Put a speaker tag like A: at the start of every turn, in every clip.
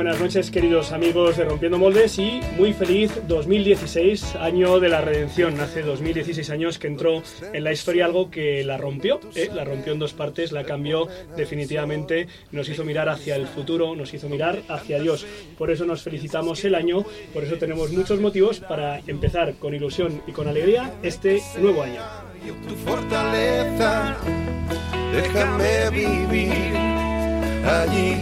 A: Buenas noches queridos amigos de Rompiendo Moldes y muy feliz 2016, año de la redención. Hace 2016 años que entró en la historia algo que la rompió, ¿eh? la rompió en dos partes, la cambió definitivamente, nos hizo mirar hacia el futuro, nos hizo mirar hacia Dios. Por eso nos felicitamos el año, por eso tenemos muchos motivos para empezar con ilusión y con alegría este nuevo año.
B: Tu fortaleza, déjame vivir allí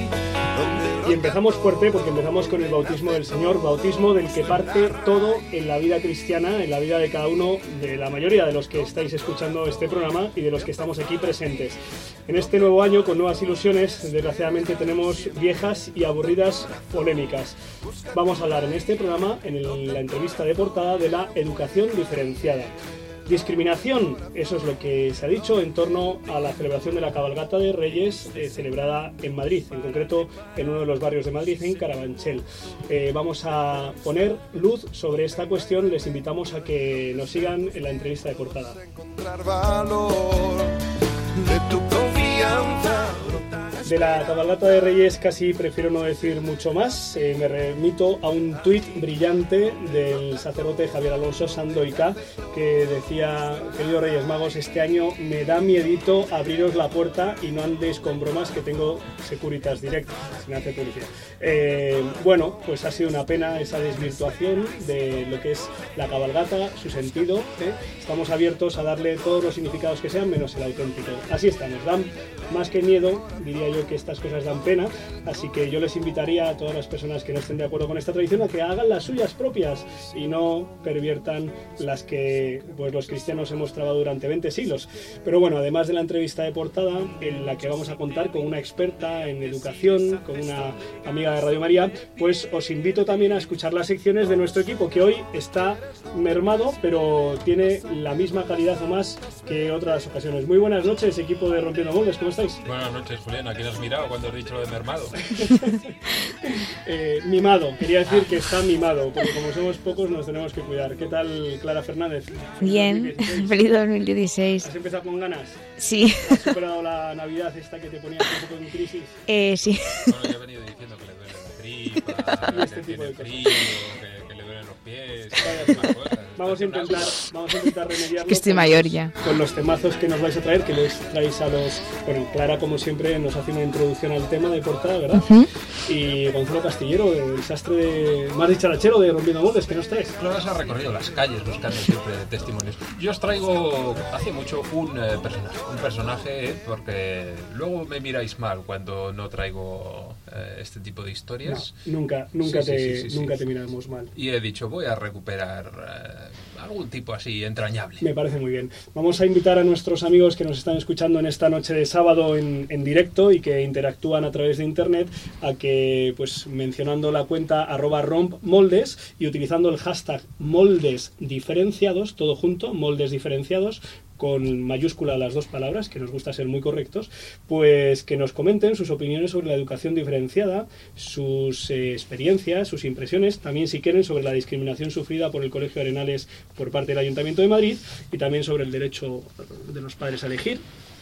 A: y empezamos fuerte porque empezamos con el bautismo del Señor, bautismo del que parte todo en la vida cristiana, en la vida de cada uno, de la mayoría de los que estáis escuchando este programa y de los que estamos aquí presentes. En este nuevo año, con nuevas ilusiones, desgraciadamente tenemos viejas y aburridas polémicas. Vamos a hablar en este programa, en la entrevista de portada, de la educación diferenciada. Discriminación, eso es lo que se ha dicho en torno a la celebración de la cabalgata de Reyes eh, celebrada en Madrid, en concreto en uno de los barrios de Madrid, en Carabanchel. Eh, vamos a poner luz sobre esta cuestión, les invitamos a que nos sigan en la entrevista de portada. De la cabalgata de Reyes casi prefiero no decir mucho más. Eh, me remito a un tuit brillante del sacerdote Javier Alonso Sandoica que decía, queridos Reyes Magos, este año me da miedito abriros la puerta y no andéis con bromas que tengo Securitas Direct, sin hacer publicidad. Eh, bueno, pues ha sido una pena esa desvirtuación de lo que es la cabalgata, su sentido. ¿eh? Estamos abiertos a darle todos los significados que sean, menos el auténtico. Así estamos, dan más que miedo, diría yo que estas cosas dan pena, así que yo les invitaría a todas las personas que no estén de acuerdo con esta tradición a que hagan las suyas propias y no perviertan las que pues, los cristianos hemos trabado durante 20 siglos. Pero bueno, además de la entrevista de portada, en la que vamos a contar con una experta en educación, con una amiga de Radio María, pues os invito también a escuchar las secciones de nuestro equipo, que hoy está mermado, pero tiene la misma calidad o más que otras ocasiones. Muy buenas noches, equipo de Rompiendo Moldes, ¿cómo estáis?
C: Buenas noches, Julián, aquí has mirado cuando has dicho lo de mermado?
A: Eh, mimado, quería decir que está mimado, porque como somos pocos nos tenemos que cuidar. ¿Qué tal, Clara Fernández?
D: Bien, feliz 2016.
A: ¿Has empezado con ganas?
D: Sí.
A: ¿Has superado la Navidad esta que te ponía un poco en crisis?
D: Eh, sí.
C: Bueno, yo he venido diciendo que le duele la tripa, este que tiene frío, que, pies,
A: Vamos a intentar, vamos a intentar remediarlo.
D: Que estoy mayor ya.
A: Con los temazos que nos vais a traer, que les traéis a los. Bueno, Clara, como siempre, nos hace una introducción al tema de portada, ¿verdad? Y Gonzalo Castillero, el sastre de. Más dicharachero de Rompiendo Moldes, que nos traes.
C: Clara se ha recorrido las calles buscando siempre testimonios. Yo os traigo hace mucho un eh, personaje. Un personaje, porque luego me miráis mal cuando no traigo este tipo de historias.
A: No, nunca, nunca, sí, te, sí, sí, nunca te miramos mal.
C: Y he dicho, voy a recuperar. Eh, algún tipo así entrañable.
A: Me parece muy bien. Vamos a invitar a nuestros amigos que nos están escuchando en esta noche de sábado en, en, directo y que interactúan a través de internet a que, pues mencionando la cuenta arroba rompmoldes y utilizando el hashtag moldes diferenciados, todo junto, moldes diferenciados, con mayúscula las dos palabras, que nos gusta ser muy correctos, pues que nos comenten sus opiniones sobre la educación diferenciada, sus eh, experiencias, sus impresiones, también si quieren sobre la discriminación sufrida por el Colegio Arenales por parte del Ayuntamiento de Madrid y también sobre el derecho de los padres a elegir.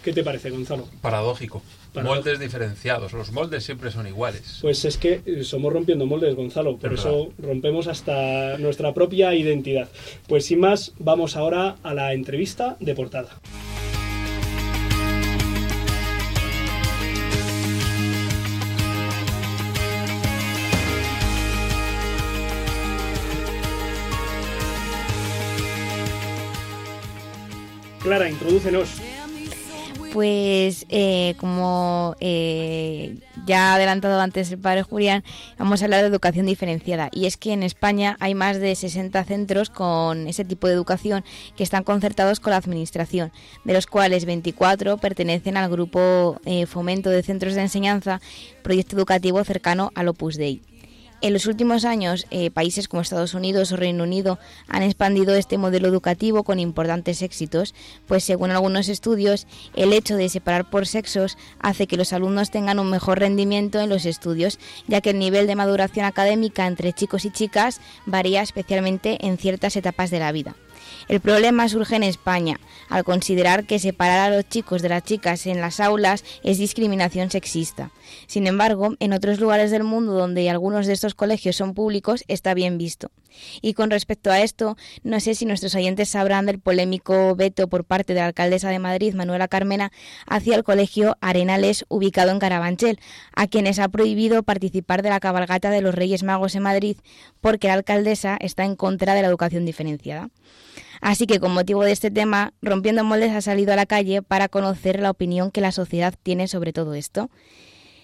A: ¿Qué te parece, Gonzalo?
C: Paradójico. Paradójico. Moldes diferenciados. Los moldes siempre son iguales.
A: Pues es que somos rompiendo moldes, Gonzalo. Por eso rompemos hasta nuestra propia identidad. Pues sin más, vamos ahora a la entrevista de portada. Clara, introdúcenos.
D: Pues eh, como eh, ya ha adelantado antes el padre Julián, vamos a hablar de educación diferenciada. Y es que en España hay más de 60 centros con ese tipo de educación que están concertados con la Administración, de los cuales 24 pertenecen al grupo eh, Fomento de Centros de Enseñanza, proyecto educativo cercano al Opus Dei. En los últimos años, eh, países como Estados Unidos o Reino Unido han expandido este modelo educativo con importantes éxitos, pues según algunos estudios, el hecho de separar por sexos hace que los alumnos tengan un mejor rendimiento en los estudios, ya que el nivel de maduración académica entre chicos y chicas varía especialmente en ciertas etapas de la vida. El problema surge en España, al considerar que separar a los chicos de las chicas en las aulas es discriminación sexista. Sin embargo, en otros lugares del mundo donde algunos de estos colegios son públicos está bien visto. Y con respecto a esto, no sé si nuestros oyentes sabrán del polémico veto por parte de la alcaldesa de Madrid, Manuela Carmena, hacia el colegio Arenales ubicado en Carabanchel, a quienes ha prohibido participar de la cabalgata de los Reyes Magos en Madrid porque la alcaldesa está en contra de la educación diferenciada. Así que con motivo de este tema, Rompiendo Moldes ha salido a la calle para conocer la opinión que la sociedad tiene sobre todo esto.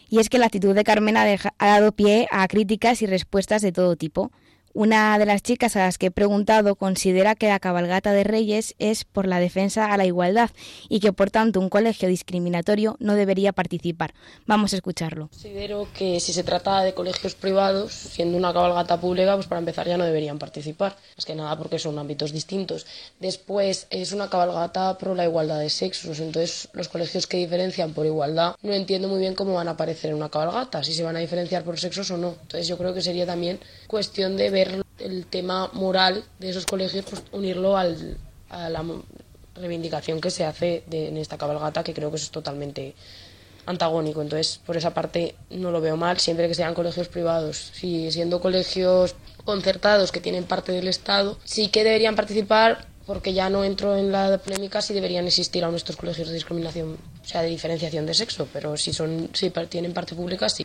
D: Y es que la actitud de Carmen ha, ha dado pie a críticas y respuestas de todo tipo. Una de las chicas a las que he preguntado considera que la cabalgata de Reyes es por la defensa a la igualdad y que por tanto un colegio discriminatorio no debería participar. Vamos a escucharlo.
E: Considero que si se trata de colegios privados, siendo una cabalgata pública, pues para empezar ya no deberían participar. Más que nada porque son ámbitos distintos. Después es una cabalgata pro la igualdad de sexos, entonces los colegios que diferencian por igualdad no entiendo muy bien cómo van a aparecer en una cabalgata, si se van a diferenciar por sexos o no. Entonces yo creo que sería también cuestión de ver el tema moral de esos colegios, pues unirlo al, a la reivindicación que se hace de, en esta cabalgata, que creo que es totalmente antagónico. Entonces, por esa parte no lo veo mal, siempre que sean colegios privados. Si siendo colegios concertados que tienen parte del Estado, sí que deberían participar porque ya no entro en la polémica si deberían existir aún estos colegios de discriminación, o sea, de diferenciación de sexo, pero si son si tienen parte pública sí.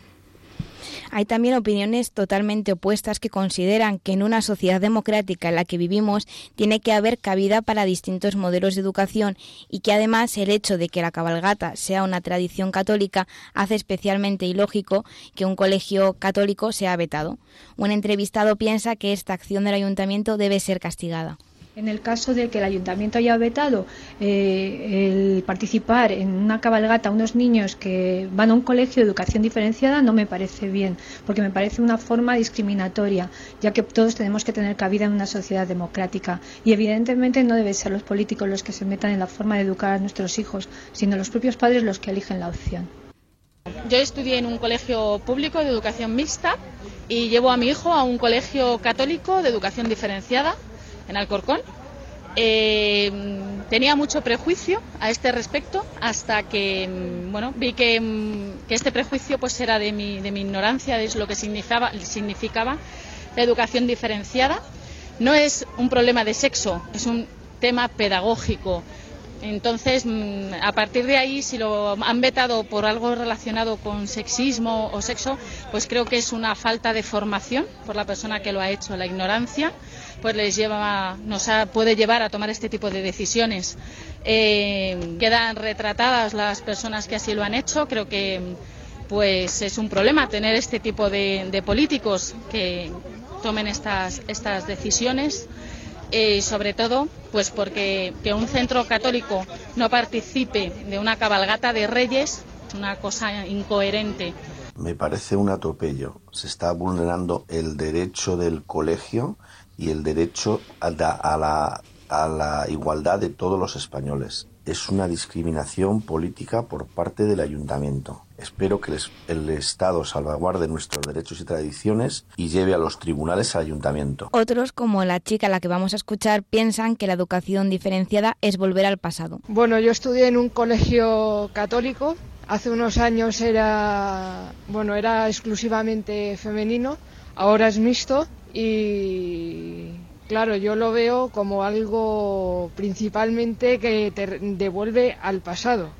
D: Hay también opiniones totalmente opuestas que consideran que en una sociedad democrática en la que vivimos tiene que haber cabida para distintos modelos de educación y que además el hecho de que la cabalgata sea una tradición católica hace especialmente ilógico que un colegio católico sea vetado. Un entrevistado piensa que esta acción del ayuntamiento debe ser castigada.
F: En el caso de que el ayuntamiento haya vetado eh, el participar en una cabalgata a unos niños que van a un colegio de educación diferenciada, no me parece bien, porque me parece una forma discriminatoria, ya que todos tenemos que tener cabida en una sociedad democrática. Y evidentemente no deben ser los políticos los que se metan en la forma de educar a nuestros hijos, sino los propios padres los que eligen la opción.
G: Yo estudié en un colegio público de educación mixta y llevo a mi hijo a un colegio católico de educación diferenciada en Alcorcón. Eh, tenía mucho prejuicio a este respecto hasta que mm, bueno vi que, mm, que este prejuicio pues era de mi, de mi ignorancia de lo que significaba, significaba la educación diferenciada. No es un problema de sexo es un tema pedagógico. Entonces, mm, a partir de ahí, si lo han vetado por algo relacionado con sexismo o sexo, pues creo que es una falta de formación por la persona que lo ha hecho, la ignorancia pues les lleva, nos puede llevar a tomar este tipo de decisiones. Eh, quedan retratadas las personas que así lo han hecho. Creo que pues es un problema tener este tipo de, políticos que tomen estas, estas decisiones. Eh, sobre todo pues porque que un centro católico no participe de una cabalgata de reyes es una cosa incoherente.
H: Me parece un atropello. Se está vulnerando el derecho del colegio y el derecho a la, a la igualdad de todos los españoles. Es una discriminación política por parte del ayuntamiento. Espero que el Estado salvaguarde nuestros derechos y tradiciones y lleve a los tribunales al ayuntamiento.
D: Otros, como la chica a la que vamos a escuchar, piensan que la educación diferenciada es volver al pasado.
I: Bueno, yo estudié en un colegio católico. Hace unos años era, bueno, era exclusivamente femenino, ahora es mixto y claro, yo lo veo como algo principalmente que te devuelve al pasado.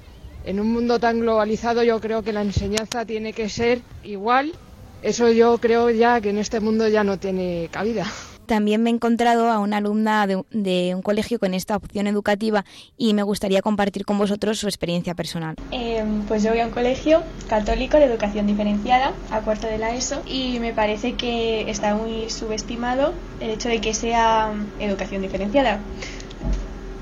I: En un mundo tan globalizado yo creo que la enseñanza tiene que ser igual. Eso yo creo ya que en este mundo ya no tiene cabida.
D: También me he encontrado a una alumna de, un colegio con esta opción educativa y me gustaría compartir con vosotros su experiencia personal.
J: Eh, pues yo voy a un colegio católico de educación diferenciada, a cuarto de la ESO, y me parece que está muy subestimado el hecho de que sea educación diferenciada,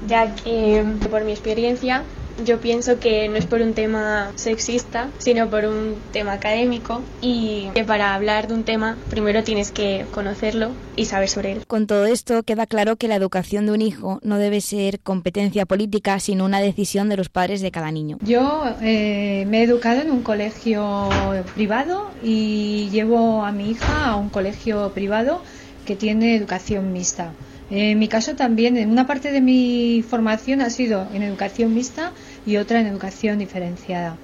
J: ya que por mi experiencia yo pienso que no es por un tema sexista, sino por un tema académico y que para hablar de un tema primero tienes que conocerlo y saber sobre él.
D: Con todo esto queda claro que la educación de un hijo no debe ser competencia política, sino una decisión de los padres de cada niño.
F: Yo eh, me he educado en un colegio privado y llevo a mi hija a un colegio privado que tiene educación mixta. En mi caso también, en una parte de mi formación ha sido en educación mixta y otra en educación diferenciada.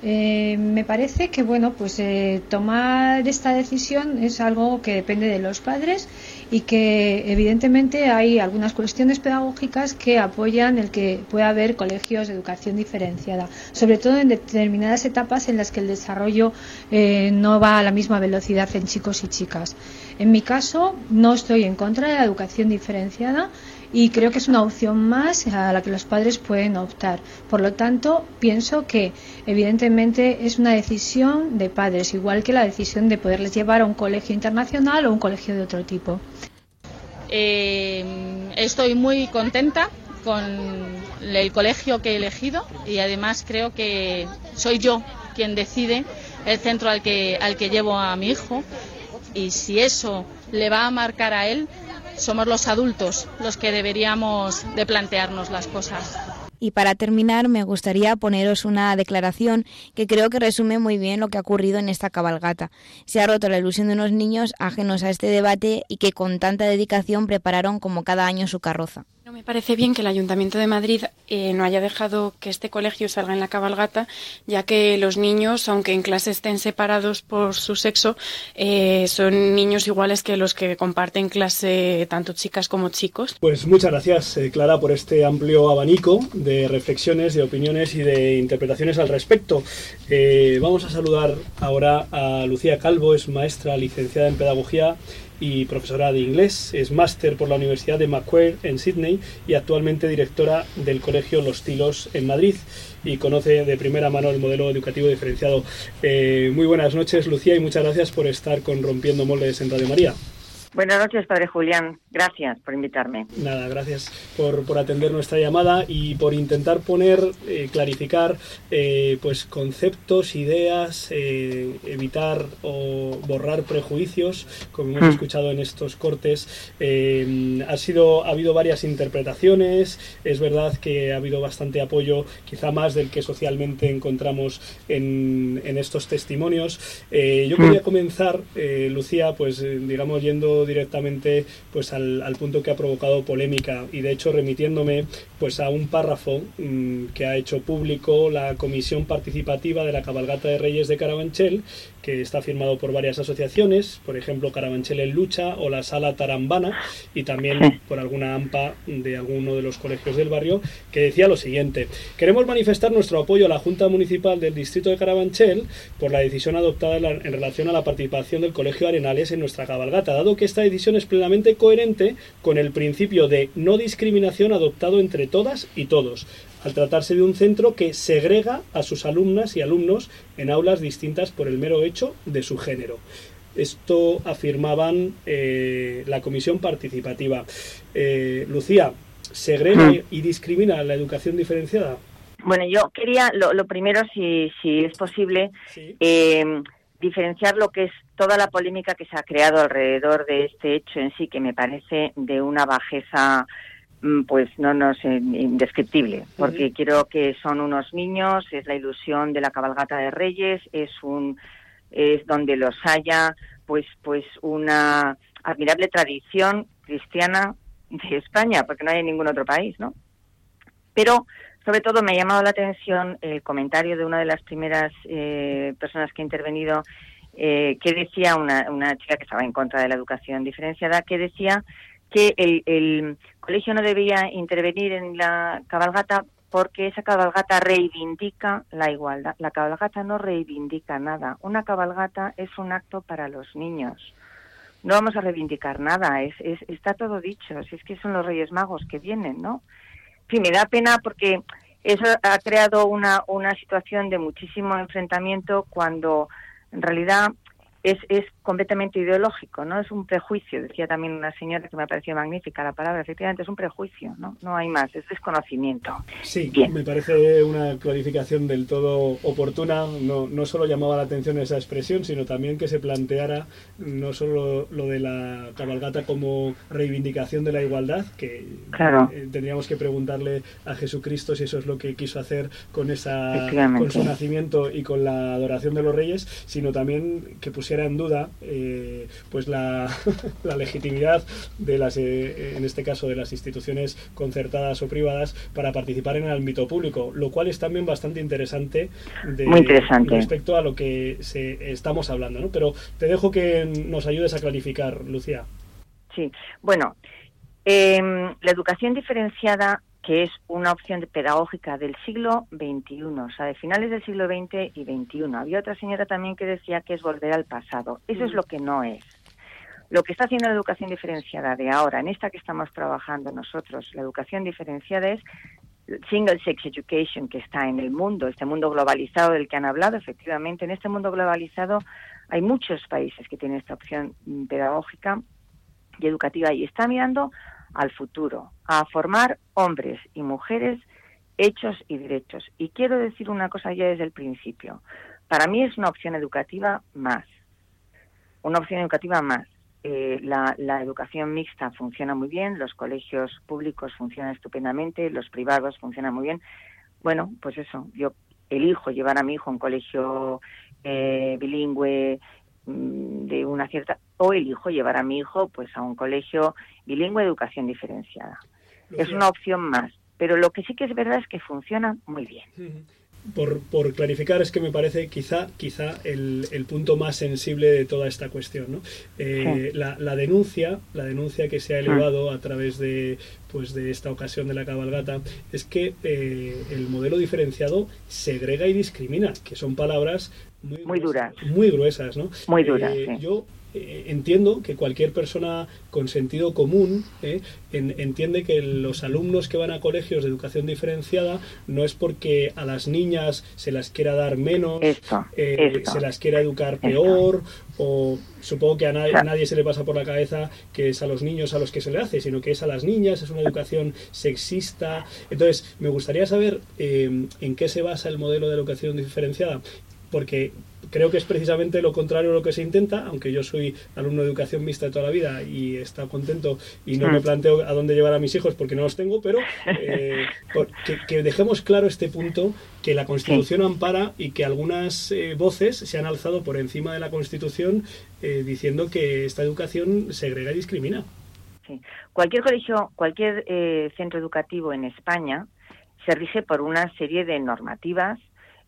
F: Eh, me parece que bueno, pues eh, tomar esta decisión es algo que depende de los padres y que evidentemente hay algunas cuestiones pedagógicas que apoyan el que pueda haber colegios de educación diferenciada, sobre todo en determinadas etapas en las que el desarrollo eh, no va a la misma velocidad en chicos y chicas. En mi caso, no estoy en contra de la educación diferenciada y creo que es una opción más a la que los padres pueden optar. Por lo tanto, pienso que evidentemente es una decisión de padres, igual que la decisión de poderles llevar a un colegio internacional o un colegio de otro tipo.
G: Eh, estoy muy contenta con el colegio que he elegido y además creo que soy yo quien decide el centro al que, al que llevo a mi hijo y si eso le va a marcar a él, somos los adultos los que deberíamos de plantearnos las cosas.
D: Y para terminar, me gustaría poneros una declaración que creo que resume muy bien lo que ha ocurrido en esta cabalgata. Se ha roto la ilusión de unos niños ajenos a este debate y que con tanta dedicación prepararon como cada año su carroza.
K: No me parece bien que el Ayuntamiento de Madrid eh, no haya dejado que este colegio salga en la cabalgata, ya que los niños, aunque en clase estén separados por su sexo, eh, son niños iguales que los que comparten clase tanto chicas como chicos.
A: Pues muchas gracias, eh, Clara, por este amplio abanico de reflexiones, de opiniones y de interpretaciones al respecto. vamos a saludar ahora a Lucía Calvo, es maestra licenciada en Pedagogía y profesora de inglés. Es máster por la Universidad de Macquarie en Sydney y actualmente directora del Colegio Los Tilos en Madrid y conoce de primera mano el modelo educativo diferenciado. Eh, muy buenas noches, Lucía, y muchas gracias por estar con Rompiendo Moldes en Radio María.
L: Buenas noches, Padre Julián. Gracias por invitarme.
A: Nada, gracias por, por atender nuestra llamada y por intentar poner, eh, clarificar eh, pues conceptos, ideas, eh, evitar o borrar prejuicios, como hemos mm. escuchado en estos cortes. ha, sido, ha habido varias interpretaciones, es verdad que ha habido bastante apoyo, quizá más del que socialmente encontramos en, en estos testimonios. yo mm. quería comenzar, Lucía, pues digamos yendo directamente pues al, punto que ha provocado polémica. Y de hecho remitiéndome pues a un párrafo mm, que ha hecho público la Comisión Participativa de la Cabalgata de Reyes de Carabanchel que está firmado por varias asociaciones, por ejemplo Carabanchel en Lucha o la Sala Tarambana y también por alguna AMPA de alguno de los colegios del barrio, que decía lo siguiente, queremos manifestar nuestro apoyo a la Junta Municipal del Distrito de Carabanchel por la decisión adoptada en relación a la participación del Colegio Arenales en nuestra cabalgata, dado que esta decisión es plenamente coherente con el principio de no discriminación adoptado entre todas y todos, al tratarse de un centro que segrega a sus alumnas y alumnos en aulas distintas por el mero hecho de su género. Esto afirmaban eh, la comisión participativa. Eh, Lucía, ¿segrega y discrimina la educación diferenciada?
L: Bueno, yo quería, lo, primero, si, si es posible, eh, diferenciar lo que es toda la polémica que se ha creado alrededor de este hecho en sí, que me parece de una bajeza pues no, no sé, indescriptible, porque quiero que son unos niños, es la ilusión de la cabalgata de Reyes, es un es donde los haya, pues pues una admirable tradición cristiana de España, porque no hay en ningún otro país, ¿no? Pero sobre todo me ha llamado la atención el comentario de una de las primeras eh, personas que ha intervenido, eh, que decía una, una chica que estaba en contra de la educación diferenciada, que decía que el, el colegio no debía intervenir en la cabalgata porque esa cabalgata reivindica la igualdad. La cabalgata no reivindica nada. Una cabalgata es un acto para los niños. No vamos a reivindicar nada, es, es, está todo dicho. Si es que son los Reyes Magos que vienen, ¿no? Sí, me da pena porque eso ha creado una, una situación de muchísimo enfrentamiento cuando en realidad es, es completamente ideológico, ¿no? Es un prejuicio, decía también una señora que me ha parecido magnífica la palabra, efectivamente es un prejuicio, ¿no? No hay más, es desconocimiento.
A: Sí, me parece una clarificación del todo oportuna, no, no solo llamaba la atención esa expresión, sino también que se planteara no solo lo de la cabalgata como reivindicación de la igualdad, que eh, tendríamos que preguntarle a Jesucristo si eso es lo que quiso hacer con, esa, con su nacimiento y con la adoración de los reyes, sino también que pusiera en duda eh, pues la, legitimidad de las, eh, en este caso, de las instituciones concertadas o privadas para participar en el ámbito público, lo cual es también bastante interesante, de, respecto a lo que se, estamos hablando. ¿no? Pero te dejo que nos ayudes a clarificar, Lucía.
L: Sí, bueno, em, la educación diferenciada que es una opción pedagógica del siglo XXI, o sea, de finales del siglo XX y XXI. Había otra señora también que decía que es volver al pasado. Eso es lo que no es. Lo que está haciendo la educación diferenciada de ahora, en esta que estamos trabajando nosotros, la educación diferenciada es single sex education que está en el mundo, este mundo globalizado del que han hablado, efectivamente, en este mundo globalizado hay muchos países que tienen esta opción pedagógica y educativa y está mirando al futuro, a formar hombres y mujeres hechos y derechos. Y quiero decir una cosa ya desde el principio. Para mí es una opción educativa más. Una opción educativa más. Eh, la, la, educación mixta funciona muy bien, los colegios públicos funcionan estupendamente, los privados funcionan muy bien. Bueno, pues eso, yo elijo llevar a mi hijo a un colegio eh, bilingüe Mm, de una cierta o elijo llevar a mi hijo pues a un colegio bilingüe de educación diferenciada. Es una opción más, pero lo que sí que es verdad es que funciona muy bien.
A: Por, por, clarificar, es que me parece quizá, quizá el, el punto más sensible de toda esta cuestión. ¿no? Eh, la, la, denuncia, la denuncia que se ha elevado a través de, pues, de esta ocasión de la cabalgata es que eh, el modelo diferenciado segrega y discrimina, que son palabras
L: muy, duras.
A: Muy gruesas, ¿no?
L: Muy duras.
A: Eh, yo eh, entiendo que cualquier persona con sentido común eh, entiende que los alumnos que van a colegios de educación diferenciada no es porque a las niñas se las quiera dar menos, se las quiera educar peor, o supongo que a nadie, a nadie, se le pasa por la cabeza que es a los niños a los que se le hace, sino que es a las niñas, es una educación sexista. Entonces, me gustaría saber en qué se basa el modelo de educación diferenciada porque creo que es precisamente lo contrario a lo que se intenta, aunque yo soy alumno de educación mixta de toda la vida y estado contento y no me mm. planteo a dónde llevar a mis hijos porque no los tengo, pero eh, que, dejemos claro este punto, que la Constitución ampara y que algunas eh, voces se han alzado por encima de la Constitución eh, diciendo que esta educación segrega y discrimina.
L: Sí. Cualquier colegio, cualquier centro educativo en España se rige por una serie de normativas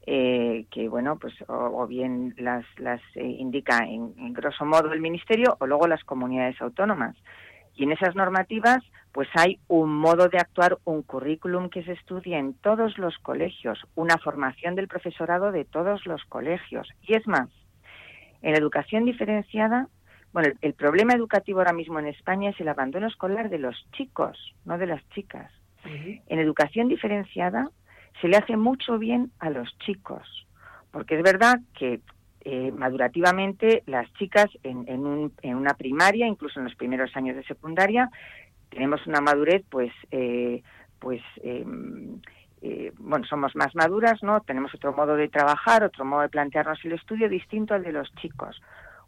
L: eh, que bueno pues o, bien las, las eh, indica en, grosso modo el ministerio o luego las comunidades autónomas. Y en esas normativas pues hay un modo de actuar un currículum que se estudia en todos los colegios una formación del profesorado de todos los colegios. Y es más en educación diferenciada bueno el problema educativo ahora mismo en España es el abandono escolar de los chicos no de las chicas. En educación diferenciada se le hace mucho bien a los chicos, porque es verdad que eh, madurativamente las chicas en, en, una primaria, incluso en los primeros años de secundaria, tenemos una madurez pues eh, pues em, eh, bueno somos más maduras no tenemos otro modo de trabajar otro modo de plantearnos el estudio distinto al de los chicos.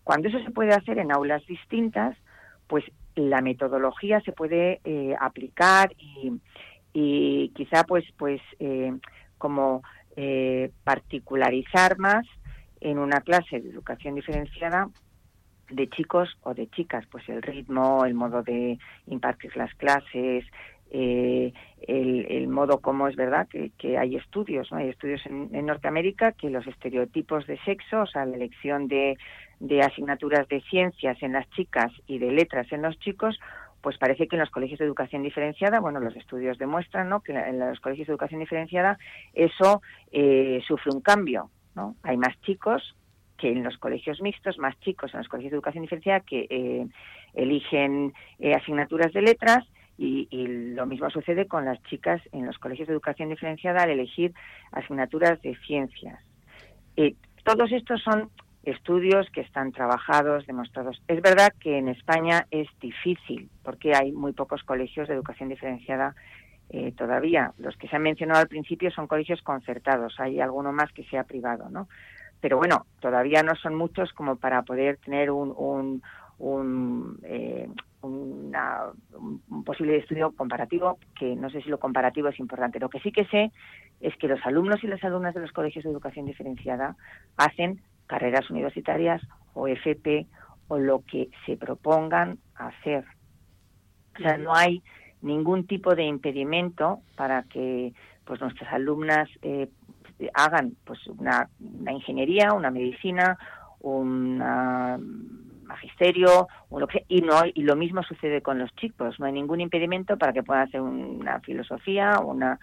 L: Cuando eso se puede hacer en aulas distintas pues la metodología se puede aplicar y, y quizá pues pues eh, como eh, particularizar más en una clase de educación diferenciada de chicos o de chicas, pues el ritmo, el modo de impartir las clases, eh, el, modo como es verdad que, hay estudios, ¿no? hay estudios en, en, Norteamérica que los estereotipos de sexo, o sea, la elección de, de asignaturas de ciencias en las chicas y de letras en los chicos, pues parece que en los colegios de educación diferenciada, bueno, los estudios demuestran ¿no? que en los colegios de educación diferenciada eso eh, sufre un cambio, ¿no? Hay más chicos que en los colegios mixtos, más chicos en los colegios de educación diferenciada que eh, eligen eh, asignaturas de letras y, lo mismo sucede con las chicas en los colegios de educación diferenciada al elegir asignaturas de ciencias. todos estos son estudios que están trabajados, demostrados. Es verdad que en España es difícil porque hay muy pocos colegios de educación diferenciada eh, todavía. Los que se han mencionado al principio son colegios concertados, hay alguno más que sea privado, ¿no? Pero bueno, todavía no son muchos como para poder tener eh, un posible estudio comparativo, que no sé si lo comparativo es importante. Lo que sí que sé es que los alumnos y las alumnas de los colegios de educación diferenciada hacen carreras universitarias o FP o lo que se propongan hacer. O sea, no hay ningún tipo de impedimento para que pues nuestras alumnas eh, hagan pues una, una, ingeniería, una medicina, un magisterio o lo que y no y lo mismo sucede con los chicos no hay ningún impedimento para que puedan hacer una filosofía una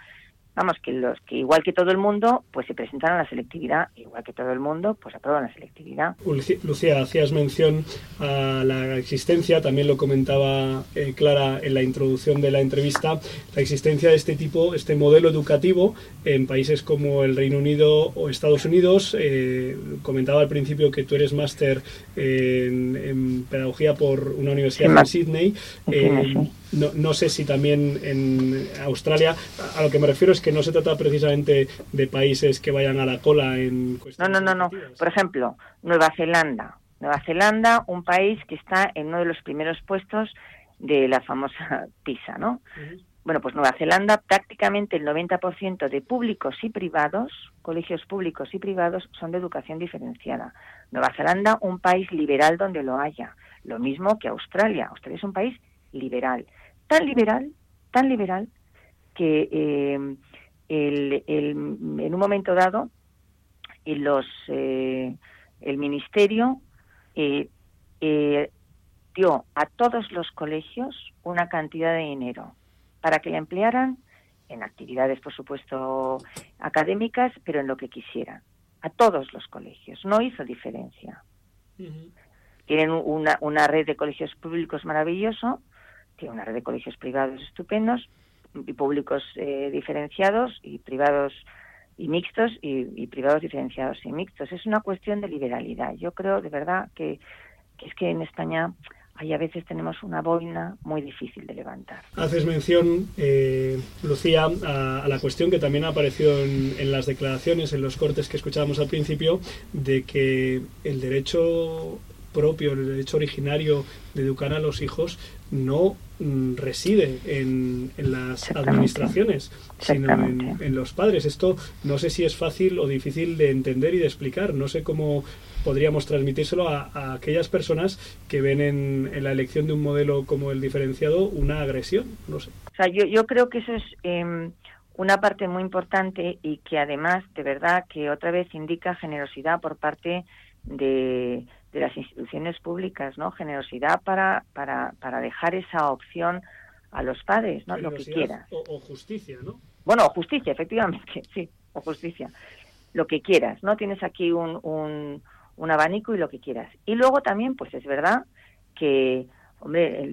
L: vamos, que los que igual que todo el mundo, pues se presentan a la selectividad, igual que todo el mundo, pues aprueban la selectividad.
A: Lucía, hacías mención a la existencia, también lo comentaba eh, Clara en la introducción de la entrevista, la existencia de este tipo, este modelo educativo en países como el Reino Unido o Estados Unidos. Eh, comentaba al principio que tú eres máster en, pedagogía por una universidad en Sydney. Eh, no, no, sé si también en Australia, a lo que me refiero es que no se trata precisamente de países que vayan a la cola en
L: No, no, no, no. Por ejemplo, Nueva Zelanda. Nueva Zelanda, un país que está en uno de los primeros puestos de la famosa PISA, ¿no? Bueno, pues Nueva Zelanda prácticamente el 90% de públicos y privados, colegios públicos y privados, son de educación diferenciada. Nueva Zelanda, un país liberal donde lo haya. Lo mismo que Australia. Australia es un país liberal tan liberal, tan liberal, que eh, el, en un momento dado los, eh, el ministerio eh, dio a todos los colegios una cantidad de dinero para que la emplearan en actividades, por supuesto, académicas, pero en lo que quisieran. A todos los colegios. No hizo diferencia. Tienen una, una red de colegios públicos maravilloso tiene una red de colegios privados estupendos y públicos eh, diferenciados y privados y mixtos y, privados diferenciados y mixtos. Es una cuestión de liberalidad. Yo creo de verdad que, es que en España hay a veces tenemos una boina muy difícil de levantar.
A: Haces mención, eh, Lucía, a, la cuestión que también ha aparecido en, en, las declaraciones, en los cortes que escuchábamos al principio, de que el derecho propio, el derecho originario de educar a los hijos no mm, reside en, las administraciones, sino en, los padres. Esto no sé si es fácil o difícil de entender y de explicar. No sé cómo podríamos transmitírselo a, aquellas personas que ven en, la elección de un modelo como el diferenciado una agresión. No sé.
L: O sea, yo, yo creo que eso es em, una parte muy importante y que además, de verdad, que otra vez indica generosidad por parte de de las instituciones públicas, ¿no? Generosidad para, para, para dejar esa opción a los padres, ¿no? Lo que quieras.
A: O, justicia, ¿no?
L: Bueno, justicia, efectivamente, sí, o justicia. Lo que quieras, ¿no? Tienes aquí un, un, un abanico y lo que quieras. Y luego también, pues es verdad que, hombre,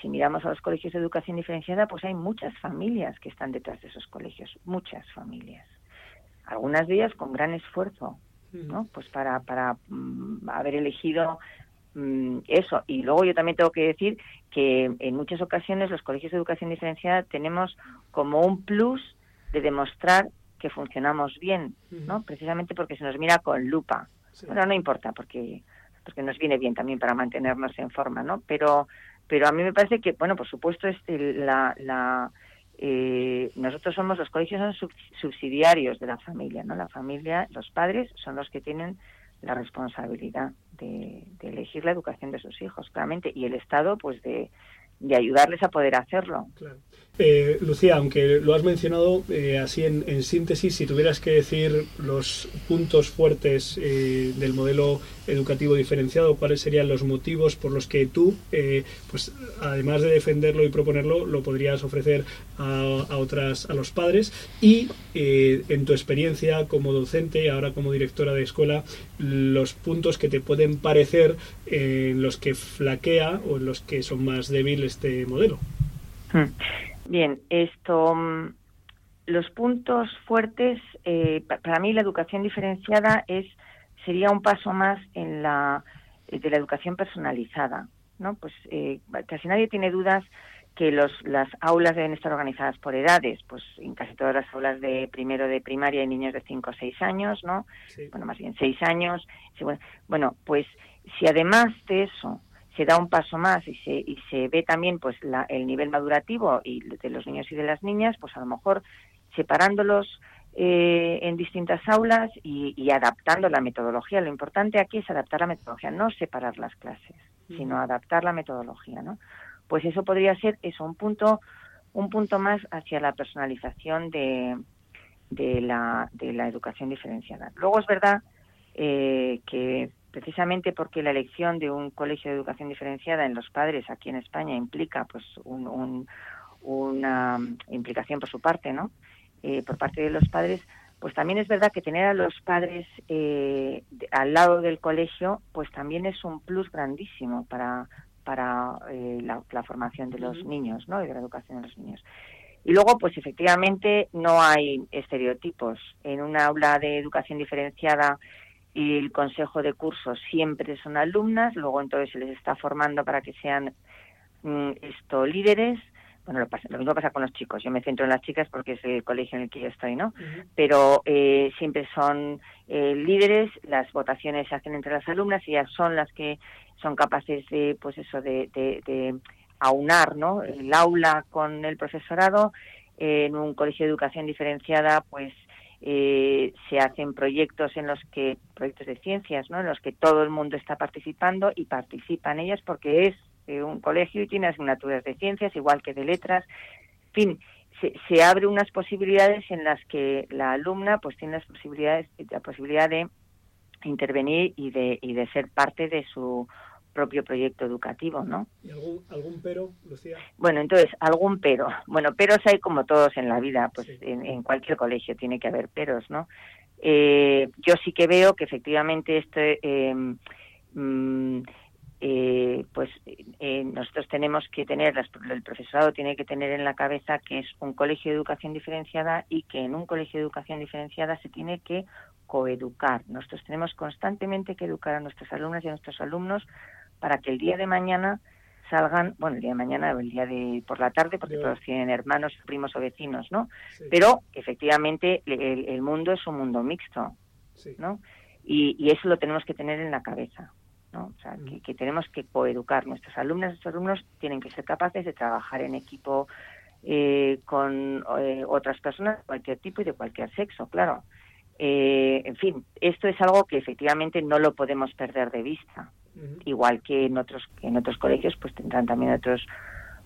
L: si miramos a los colegios de educación diferenciada, pues hay muchas familias que están detrás de esos colegios, muchas familias. Algunas de ellas con gran esfuerzo, ¿no? Pues para, para mm, haber elegido mm, eso. Y luego yo también tengo que decir que en muchas ocasiones los colegios de educación diferenciada tenemos como un plus de demostrar que funcionamos bien, ¿no? Precisamente porque se nos mira con lupa. Bueno, no importa, porque porque nos viene bien también para mantenernos en forma, ¿no? Pero pero a mí me parece que, bueno, por supuesto, este, la, la eh, nosotros somos los colegios son subsidiarios de la familia, ¿no? La familia, los padres son los que tienen la responsabilidad de, de elegir la educación de sus hijos, claramente, y el Estado, pues de, de ayudarles a poder hacerlo.
A: Eh, Lucía, aunque lo has mencionado eh, así en, síntesis, si tuvieras que decir los puntos fuertes eh, del modelo educativo diferenciado, cuáles serían los motivos por los que tú, pues además de defenderlo y proponerlo, lo podrías ofrecer a, otras, a los padres y en tu experiencia como docente, ahora como directora de escuela, los puntos que te pueden parecer en los que flaquea o en los que son más débiles este modelo.
L: Hmm. Bien, esto, mm, los puntos fuertes, eh, para mí la educación diferenciada es sería un paso más en la de la educación personalizada, ¿no? Pues casi nadie tiene dudas que los, las aulas deben estar organizadas por edades, pues en casi todas las aulas de primero de primaria hay niños de 5 o 6 años, ¿no? Bueno, más bien 6 años. Bueno, pues si además de eso se da un paso más y se, y se ve también pues la, el nivel madurativo y de los niños y de las niñas, pues a lo mejor separándolos eh, en distintas aulas y, y, adaptando la metodología. Lo importante aquí es adaptar la metodología, no separar las clases, sino adaptar la metodología, ¿no? pues eso podría ser eso un punto un punto más hacia la personalización de, de, la, de la educación diferenciada. Luego es verdad eh, que precisamente porque la elección de un colegio de educación diferenciada en los padres aquí en España implica pues un, una implicación por su parte, ¿no? Eh, por parte de los padres, pues también es verdad que tener a los padres eh, al lado del colegio, pues también es un plus grandísimo para, para eh, la, formación de los niños, ¿no? Y de la educación de los niños. Y luego, pues efectivamente no hay estereotipos. En una aula de educación diferenciada el consejo de curso siempre son alumnas, luego entonces se les está formando para que sean mm, esto líderes. Bueno, lo, pasa, lo, mismo pasa con los chicos. Yo me centro en las chicas porque es el colegio en el que yo estoy, ¿no? Pero eh, siempre son eh, líderes, las votaciones se hacen entre las alumnas y ellas son las que son capaces de, pues eso, de, de, aunar, ¿no? El aula con el profesorado. en un colegio de educación diferenciada, pues eh, se hacen proyectos en los que proyectos de ciencias, ¿no? En los que todo el mundo está participando y participan ellas porque es eh, un colegio y tiene asignaturas de ciencias igual que de letras. En fin, se, se abre unas posibilidades en las que la alumna pues tiene las posibilidades la posibilidad de intervenir y de, y de ser parte de su propio proyecto educativo, ¿no?
A: ¿Y algún, algún pero, Lucía?
L: Bueno, entonces, algún pero. Bueno, peros hay como todos en la vida, pues en, cualquier colegio tiene que haber peros, ¿no? Eh, yo sí que veo que efectivamente esto... Eh, mm, eh, pues eh, nosotros tenemos que tener, el profesorado tiene que tener en la cabeza que es un colegio de educación diferenciada y que en un colegio de educación diferenciada se tiene que coeducar. Nosotros tenemos constantemente que educar a nuestras alumnas y a nuestros alumnos para que el día de mañana salgan, bueno, el día de mañana o el día de por la tarde, porque todos tienen hermanos, primos o vecinos, ¿no? Pero efectivamente el, mundo es un mundo mixto, ¿no? Y, y, eso lo tenemos que tener en la cabeza, ¿no? O sea, que, tenemos que coeducar. Nuestras alumnas, nuestros alumnos tienen que ser capaces de trabajar en equipo eh, con eh, otras personas de cualquier tipo y de cualquier sexo, claro. Eh, en fin, esto es algo que efectivamente no lo podemos perder de vista. Igual que en otros en otros colegios, pues tendrán también otros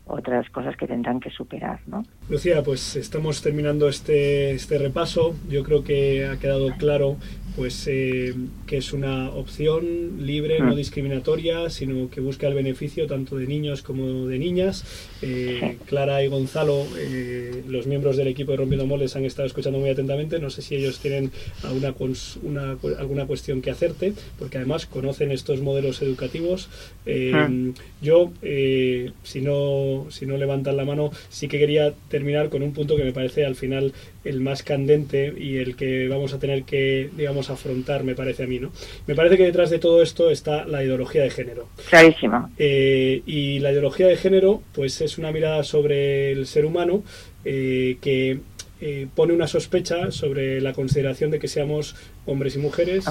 L: otras cosas que tendrán que superar, ¿no?
A: Lucía, pues estamos terminando este, este repaso. Yo creo que ha quedado claro pues eh, que es una opción libre, no mm. discriminatoria, sino que busca el beneficio tanto de niños como de niñas. Eh, Clara y Gonzalo, eh, los miembros del equipo de Rompiendo Moles, han estado escuchando muy atentamente. No sé si ellos tienen alguna, una, alguna cuestión que hacerte, porque además conocen estos modelos educativos. Mm. Yo, si, no, si no levantan la mano, sí que quería terminar con un punto que me parece al final el más candente y el que vamos a tener que, digamos, afrontar, me parece a mí, ¿no? Me parece que detrás de todo esto está la ideología de género.
L: Clarísimo.
A: Eh, y la ideología de género, pues es una mirada sobre el ser humano eh, que eh, pone una sospecha sobre la consideración de que seamos hombres y mujeres,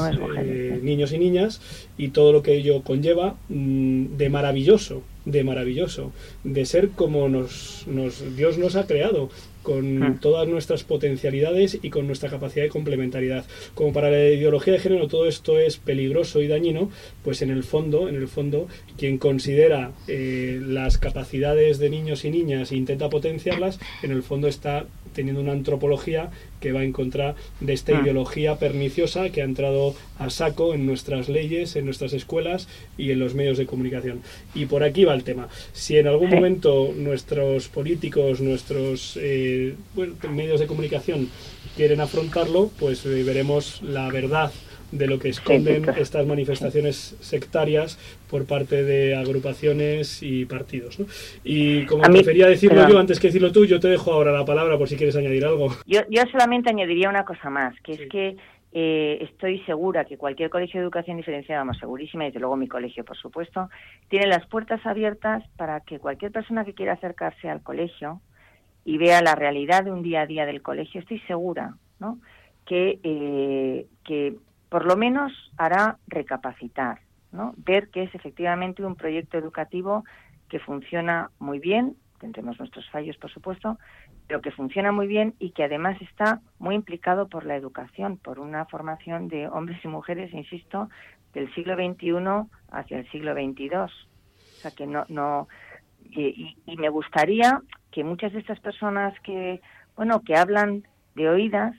A: niños y niñas, y todo lo que ello conlleva mm, de maravilloso, de maravilloso, de ser como nos, nos, Dios nos ha creado, con hmm. todas nuestras potencialidades y con nuestra capacidad de complementariedad. Como para la ideología de género todo esto es peligroso y dañino, pues en el fondo, en el fondo, quien considera eh, las capacidades de niños y niñas e intenta potenciarlas, en el fondo está teniendo una antropología que va en contra de esta hmm. ideología perniciosa que ha entrado a saco en nuestras leyes, en nuestras escuelas y en los medios de comunicación. Y por aquí va el tema. Si en algún momento nuestros políticos, nuestros eh, medios de comunicación quieren afrontarlo, pues eh, veremos la verdad de lo que esconden estas manifestaciones sectarias por parte de agrupaciones y partidos. Y como prefería decirlo yo antes que decirlo tú, yo te dejo ahora la palabra por si quieres añadir algo.
L: Yo, yo solamente añadiría una cosa más, que es que eh, estoy segura que cualquier colegio de educación diferenciada, vamos, segurísima, y desde luego mi colegio, por supuesto, tiene las puertas abiertas para que cualquier persona que quiera acercarse al colegio y vea la realidad de un día a día del colegio, estoy segura, ¿no? Que, eh, que por lo menos hará recapacitar, ¿no? Ver que es efectivamente un proyecto educativo que funciona muy bien, tendremos nuestros fallos, por supuesto, pero que funciona muy bien y que además está muy implicado por la educación, por una formación de hombres y mujeres, insisto, del siglo XXI hacia el siglo XXII. O sea que no, no y, y me gustaría que muchas de estas personas que, bueno, que hablan de oídas,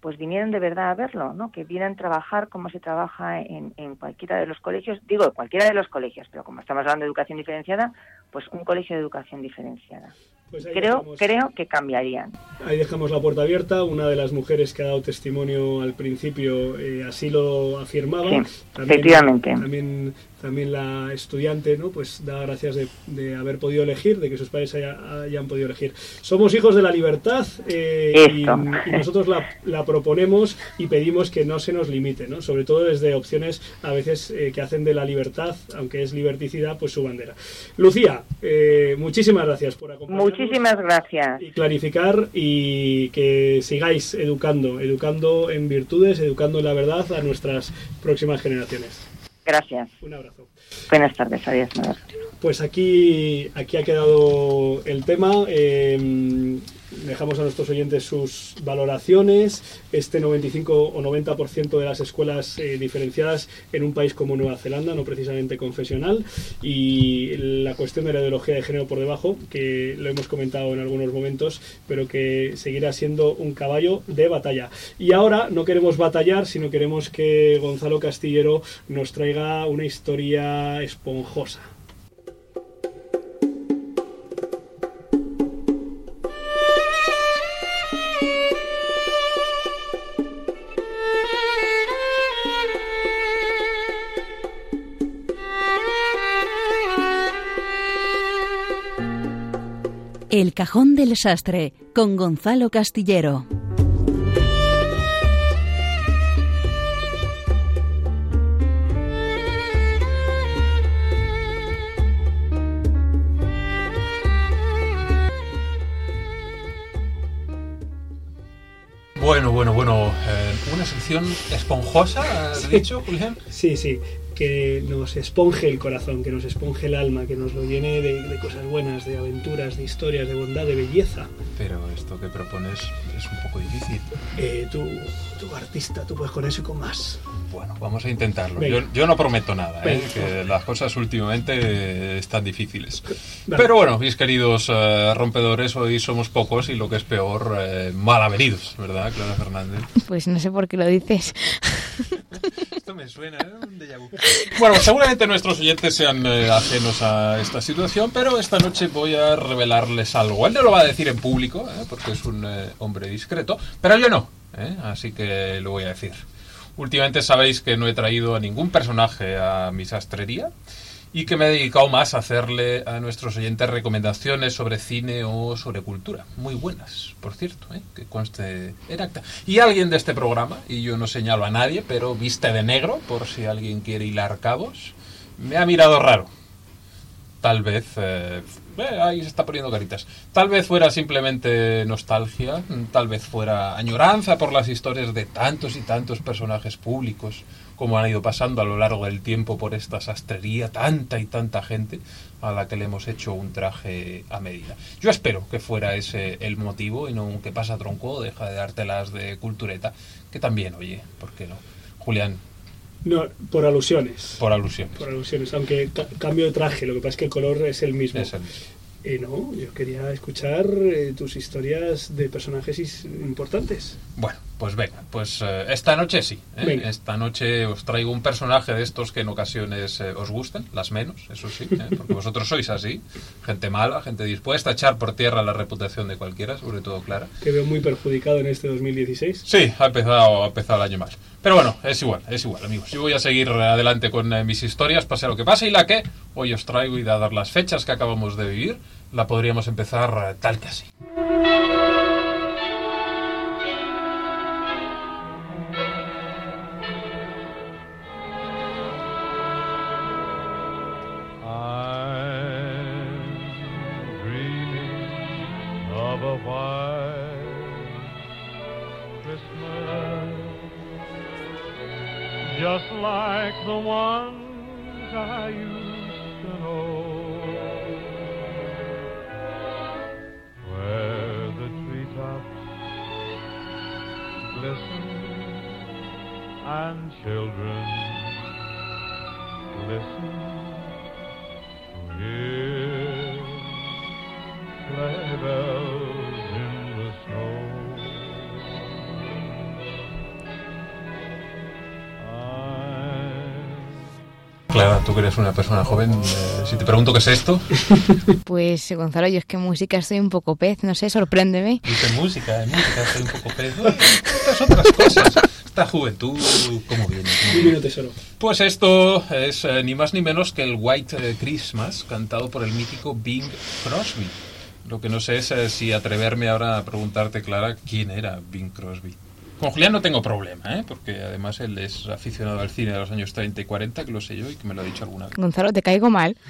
L: pues vinieran de verdad a verlo, ¿no? Que vieran trabajar como se trabaja en, en cualquiera de los colegios, digo, cualquiera de los colegios, pero como estamos hablando de educación diferenciada, pues un colegio de educación diferenciada.
A: Pues
L: creo,
A: dejamos-
L: creo que cambiarían.
A: Ahí dejamos la puerta abierta. Una de las mujeres que ha dado testimonio al principio eh, así lo afirmaba.
L: Sí, efectivamente.
A: También, también la estudiante, ¿no? Pues da gracias de, de haber podido elegir, de que sus padres haya- hayan podido elegir. Somos hijos de la libertad eh, y, nosotros la, la proponemos y pedimos que no se nos limite, ¿no? Sobre todo desde opciones a veces eh, que hacen de la libertad, aunque es liberticidad, pues su bandera. Lucía, muchísimas gracias por acompañarnos
L: Muchísimas gracias.
A: y clarificar y que sigáis educando, educando en virtudes, educando en la verdad a nuestras próximas generaciones.
L: Gracias.
A: Un abrazo.
L: Buenas tardes, adiós.
A: Pues aquí, aquí ha quedado el tema. Eh, dejamos a nuestros oyentes sus valoraciones. Este 95 o 90% de las escuelas eh, diferenciadas en un país como Nueva Zelanda, no precisamente confesional. Y la cuestión de la ideología de género por debajo, que lo hemos comentado en algunos momentos, pero que seguirá siendo un caballo de batalla. Y ahora no queremos batallar, sino queremos que Gonzalo Castillero nos traiga una historia esponjosa.
M: El cajón del sastre con Gonzalo Castillero.
C: Bueno, bueno, bueno. eh, una sección esponjosa, has
A: Sí.
C: dicho, Julián.
A: Sí, sí, que nos esponje el corazón, que nos esponje el alma, que nos lo llene de, de cosas buenas, de aventuras, de historias, de bondad, de belleza.
C: Pero esto que propones es un poco difícil.
A: Eh, tú, tú, artista, tú puedes con eso y con más.
C: Bueno, vamos a intentarlo. Yo, yo no prometo nada, ¿eh? Que las cosas últimamente están difíciles.
A: Vale.
C: Pero bueno, mis queridos eh, rompedores, hoy somos pocos y lo que es peor, eh, mal avenidos, ¿verdad, Clara Fernández?
D: Pues no sé por qué lo dices.
C: Bueno, seguramente nuestros oyentes sean eh, ajenos a esta situación, pero esta noche voy a revelarles algo. Él no lo va a decir en público, ¿eh? porque es un eh, hombre discreto, pero yo no, ¿eh? así que lo voy a decir. Últimamente sabéis que no he traído a ningún personaje a mi sastrería y que me he dedicado más a hacerle a nuestros oyentes recomendaciones sobre cine o sobre cultura. Muy buenas, por cierto, ¿eh? que conste en acta. Y alguien de este programa, y yo no señalo a nadie, pero viste de negro, por si alguien quiere hilar cabos, me ha mirado raro. Tal vez... eh, ahí se está poniendo caritas. Tal vez fuera simplemente nostalgia, tal vez fuera añoranza por las historias de tantos y tantos personajes públicos como han ido pasando a lo largo del tiempo por esta sastrería, tanta y tanta gente a la que le hemos hecho un traje a medida. Yo espero que fuera ese el motivo y no que pasa tronco, deja de dártelas de cultureta, que también, oye, ¿por qué no? Julián,
A: No, por alusiones.
C: por alusión.
A: Por alusiones, aunque ca- cambio de traje, lo que pasa es que el color es el mismo.
C: Es el mismo.
A: Eh, no, yo quería escuchar eh, tus historias de personajes importantes.
C: Bueno, pues venga, pues eh, esta noche sí. ¿eh? Esta noche os traigo un personaje de estos que en ocasiones eh, os gusten, las menos, eso sí, porque vosotros sois así, gente mala, gente dispuesta a echar por tierra la reputación de cualquiera, sobre todo Clara.
A: Que veo muy perjudicado en este 2016.
C: Sí, ha empezado, ha empezado el año mal. Pero bueno, es igual, es igual, amigos. Yo voy a seguir adelante con mis historias, pase lo que pase, y la que hoy os traigo, y dadas las fechas que acabamos de vivir, la podríamos empezar tal que así. Clara, tú que eres una persona joven, eh, si te pregunto qué es esto,
D: Pues Gonzalo, yo es que música estoy un poco pez, no sé, sorpréndeme.
C: dice música, en música soy un poco pez. Estas otras cosas. Esta juventud, ¿cómo viene? ¿Cómo viene? Pues esto es eh, ni más ni menos que el White eh, Christmas, cantado por el mítico Bing Crosby. Lo que no sé es eh, si atreverme ahora a preguntarte, Clara, quién era Bing Crosby. Con Julián no tengo problema, ¿eh? porque además él es aficionado al cine de los años 30 y 40, que lo sé yo y que me lo ha dicho alguna vez.
D: Gonzalo, te caigo mal.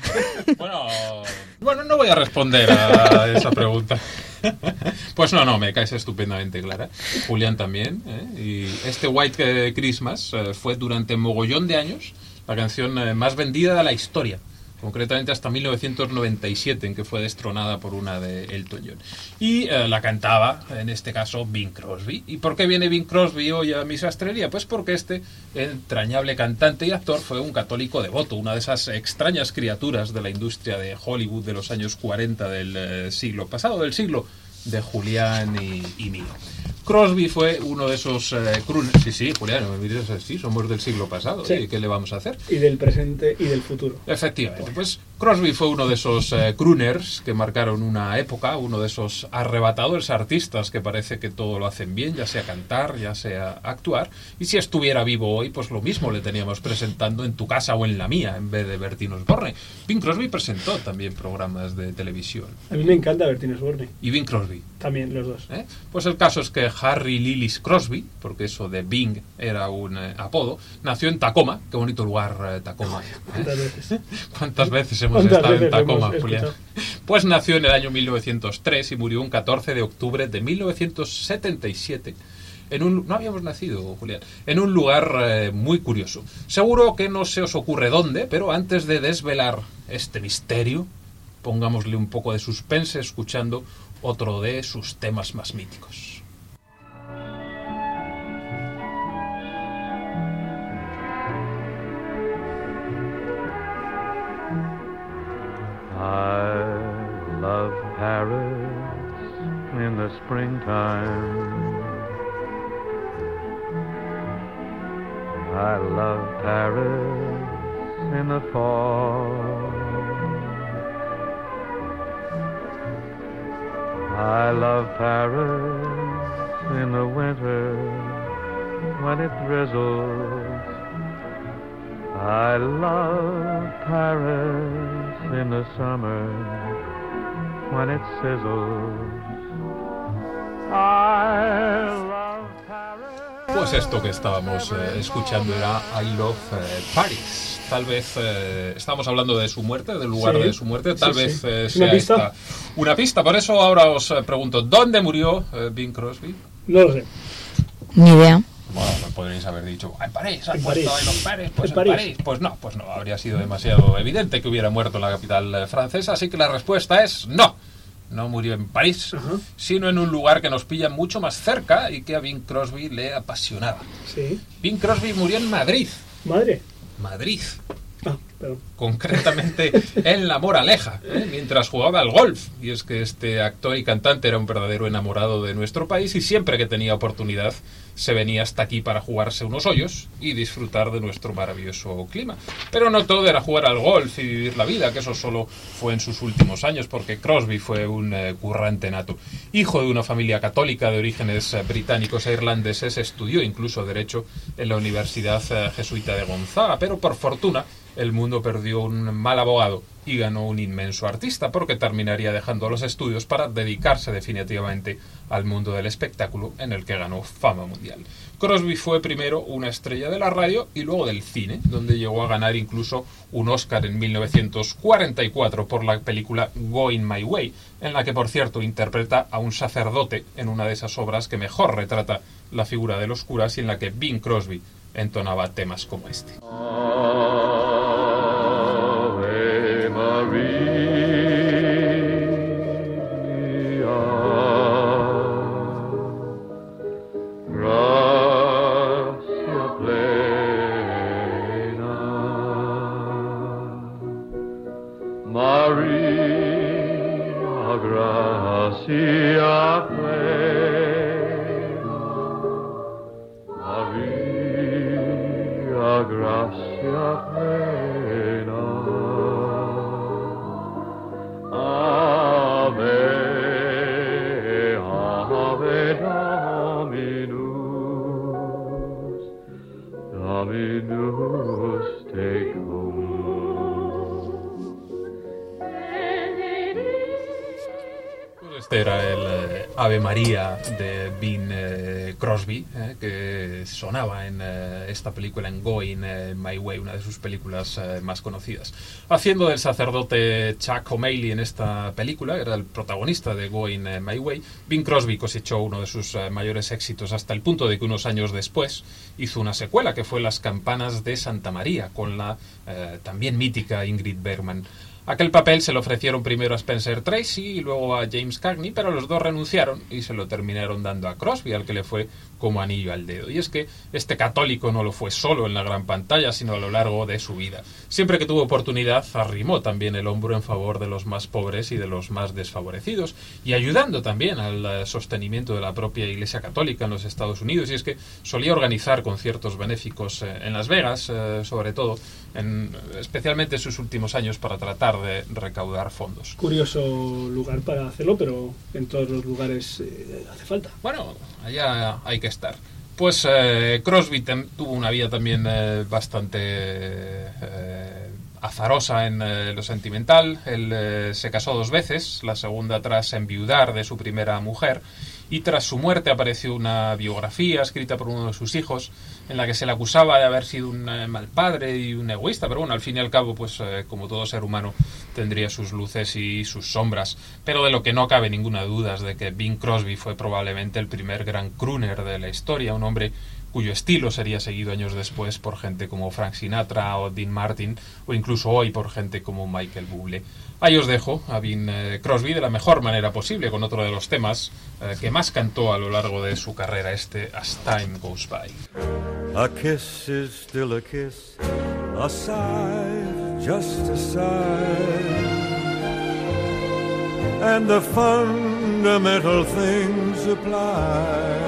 C: Bueno, no voy a responder a esa pregunta. Pues no, no, me caes estupendamente, Clara. Julián también. ¿eh? Y este White Christmas eh, fue durante mogollón de años la canción eh, más vendida de la historia. Concretamente hasta 1997, en que fue destronada por una de Elton John. Y eh, la cantaba, en este caso, Bing Crosby. ¿Y por qué viene Bing Crosby hoy a mi sastrería? Pues porque este entrañable cantante y actor fue un católico devoto, una de esas extrañas criaturas de la industria de Hollywood de los años 40 del eh, siglo pasado, del siglo de Julián y, y. Crosby fue uno de esos eh, crooners. Sí, sí, Julián, así, somos del siglo pasado.
A: Sí.
C: ¿y ¿Qué le vamos a hacer?
A: Y del presente y del futuro.
C: Efectivamente, pues Crosby fue uno de esos eh, crooners que marcaron una época, uno de esos arrebatadores artistas que parece que todo lo hacen bien, ya sea cantar, ya sea actuar. Y si estuviera vivo hoy, pues lo mismo le teníamos presentando en tu casa o en la mía, en vez de Bertín Osborne. Bing Crosby presentó también programas de televisión.
A: A mí me encanta Bertín Osborne.
C: Y Bing Crosby.
A: También, los dos.
C: ¿eh? Pues el caso es que Harry Lillis Crosby, porque eso de Bing era un eh, apodo, nació en Tacoma. Qué bonito lugar, eh, Tacoma. ¿eh?
A: ¿Cuántas veces?
C: ¿Cuántas veces hemos
A: ¿Cuántas
C: estado en Tacoma, Julián? Pues nació en el año 1903 y murió un 14 de octubre de 1977. En un, no habíamos nacido, Julián, en un lugar eh, muy curioso. Seguro que no se os ocurre dónde, pero antes de desvelar este misterio, pongámosle un poco de suspense escuchando otro de sus temas más míticos.
N: I love Paris in the springtime. I love Paris in the fall. I love Paris in the winter when it drizzles. I love Paris in the summer when it sizzles. I love
C: Pues esto que estábamos eh, escuchando era I Love eh, Paris. Tal vez eh, estamos hablando de su muerte, del lugar
A: Sí.
C: de su muerte. Tal
A: Sí,
C: vez
A: sí.
C: eh,
A: ¿Es una
C: sea
A: pista?
C: esta una pista. Por eso ahora os pregunto, ¿dónde murió eh, Bing Crosby?
A: No lo sé.
D: Ni idea.
C: Bueno, me podríais haber dicho, en París, ha
A: En
C: muerto
A: París.
C: I Love Paris, pues
A: En
C: en
A: París.
C: París. Pues no, pues no, habría sido demasiado evidente que hubiera muerto en la capital eh, francesa, así que la respuesta es no. No murió en París, sino en un lugar que nos pilla mucho más cerca y que a Bing Crosby le apasionaba.
A: Sí.
C: Bing Crosby murió en Madrid.
A: Madre.
C: Madrid.
A: Ah,
C: Concretamente en La Moraleja, ¿eh? mientras jugaba al golf. Y es que este actor y cantante era un verdadero enamorado de nuestro país y siempre que tenía oportunidad se venía hasta aquí para jugarse unos hoyos y disfrutar de nuestro maravilloso clima. Pero no todo era jugar al golf y vivir la vida, que eso solo fue en sus últimos años, porque Crosby fue un eh, currante nato. Hijo de una familia católica de orígenes eh, británicos e irlandeses, estudió incluso Derecho en la Universidad eh, Jesuita de Gonzaga, pero por fortuna el perdió un mal abogado y ganó un inmenso artista porque terminaría dejando los estudios para dedicarse definitivamente al mundo del espectáculo en el que ganó fama mundial. Crosby fue primero una estrella de la radio y luego del cine, donde llegó a ganar incluso un Oscar en 1944 por la película Going My Way, en la que por cierto interpreta a un sacerdote en una de esas obras que mejor retrata la figura de los curas y en la que Bing Crosby entonaba temas como este. Era el eh, Ave María de Bing eh, Crosby, eh, que sonaba en esta película, en Going My Way, una de sus películas más conocidas. Haciendo del sacerdote Chuck O'Malley en esta película, era el protagonista de Going My Way, Bing Crosby cosechó uno de sus mayores éxitos hasta el punto de que unos años después hizo una secuela que fue Las campanas de Santa María, con la también mítica Ingrid Bergman. Aquel papel se lo ofrecieron primero a Spencer Tracy y luego a James Cagney, pero los dos renunciaron y se lo terminaron dando a Crosby, al que le fue como anillo al dedo. Y es que este católico no lo fue solo en la gran pantalla, sino a lo largo de su vida. Siempre que tuvo oportunidad, arrimó también el hombro en favor de los más pobres y de los más desfavorecidos, y ayudando también al eh, sostenimiento de la propia Iglesia Católica en los Estados Unidos. Y es que solía organizar conciertos benéficos eh, en Las Vegas, eh, sobre todo, en, especialmente en sus últimos años, para tratar de recaudar fondos.
A: Curioso lugar para hacerlo, pero en todos los lugares hace falta.
C: Bueno, allá hay que estar. Pues eh, Crosby tuvo una vida también eh, bastante eh, azarosa en lo sentimental. Él se casó dos veces, la segunda tras enviudar de su primera mujer, y tras su muerte apareció una biografía escrita por uno de sus hijos en la que se le acusaba de haber sido un eh, mal padre y un egoísta, pero bueno, al fin y al cabo, pues eh, como todo ser humano, tendría sus luces y sus sombras. Pero de lo que no cabe ninguna duda es de que Bing Crosby fue probablemente el primer gran crooner de la historia, un hombre cuyo estilo sería seguido años después por gente como Frank Sinatra o Dean Martin, o incluso hoy por gente como Michael Bublé. Ahí os dejo a Bing eh, Crosby de la mejor manera posible con otro de los temas eh, que más cantó a lo largo de su carrera, este As Time Goes By.
B: A kiss is still a kiss, a just a. And the fundamental things apply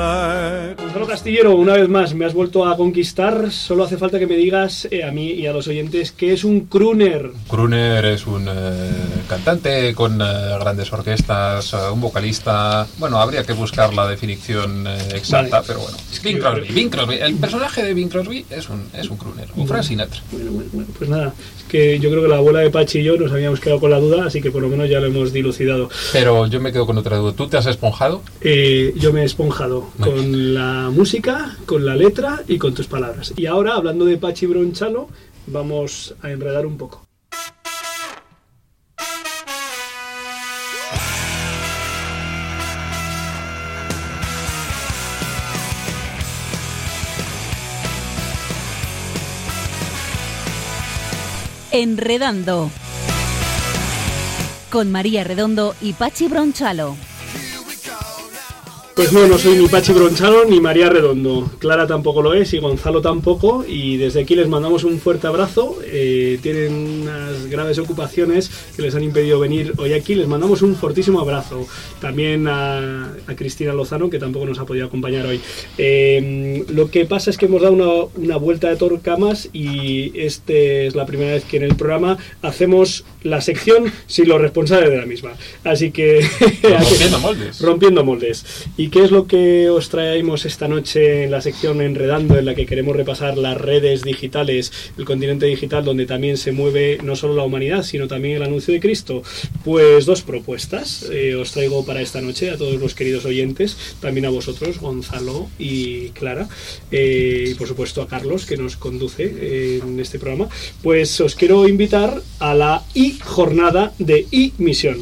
B: Moonlight.
A: Castillero, una vez más, me has vuelto a conquistar. Solo hace falta que me digas eh, a mí y a los oyentes qué es un crooner.
C: Crooner es un eh, cantante con eh, grandes orquestas, eh, un vocalista. Bueno, habría que buscar la definición eh, exacta,
A: Vale.
C: pero bueno. Bing Crosby, Bing Crosby. El personaje de Bing Crosby es un, es un crooner, un Frank Sinatra.
A: Pues nada, es que yo creo que la abuela de Pachi y yo nos habíamos quedado con la duda, así que por lo menos ya lo hemos dilucidado.
C: Pero yo me quedo con otra duda. ¿Tú te has esponjado?
A: Eh, yo me he esponjado con la música, con la letra y con tus palabras. Y ahora, hablando de Pachi Bronchalo, vamos a enredar un poco.
M: Enredando. Con María Redondo y Pachi Bronchalo.
A: Pues no, no soy ni Pachi Bronchalo ni María Redondo. Clara tampoco lo es y Gonzalo tampoco. Y desde aquí les mandamos un fuerte abrazo. Eh, tienen unas graves ocupaciones que les han impedido venir hoy aquí. Les mandamos un fortísimo abrazo. También a, Cristina Lozano, que tampoco nos ha podido acompañar hoy. Eh, lo que pasa es que hemos dado una, vuelta de torca más y este es la primera vez que en el programa hacemos la sección sin los responsables de la misma. Así que...
C: Rompiendo moldes.
A: Rompiendo moldes. ¿Y qué es lo que os traemos esta noche en la sección Enredando, en la que queremos repasar las redes digitales, el continente digital, donde también se mueve no solo la humanidad, sino también el anuncio de Cristo? Pues dos propuestas eh, os traigo para esta noche a todos los queridos oyentes, también a vosotros, Gonzalo y Clara, eh, y por supuesto a Carlos, que nos conduce eh, en este programa. Pues os quiero invitar a la I-jornada de I-misión.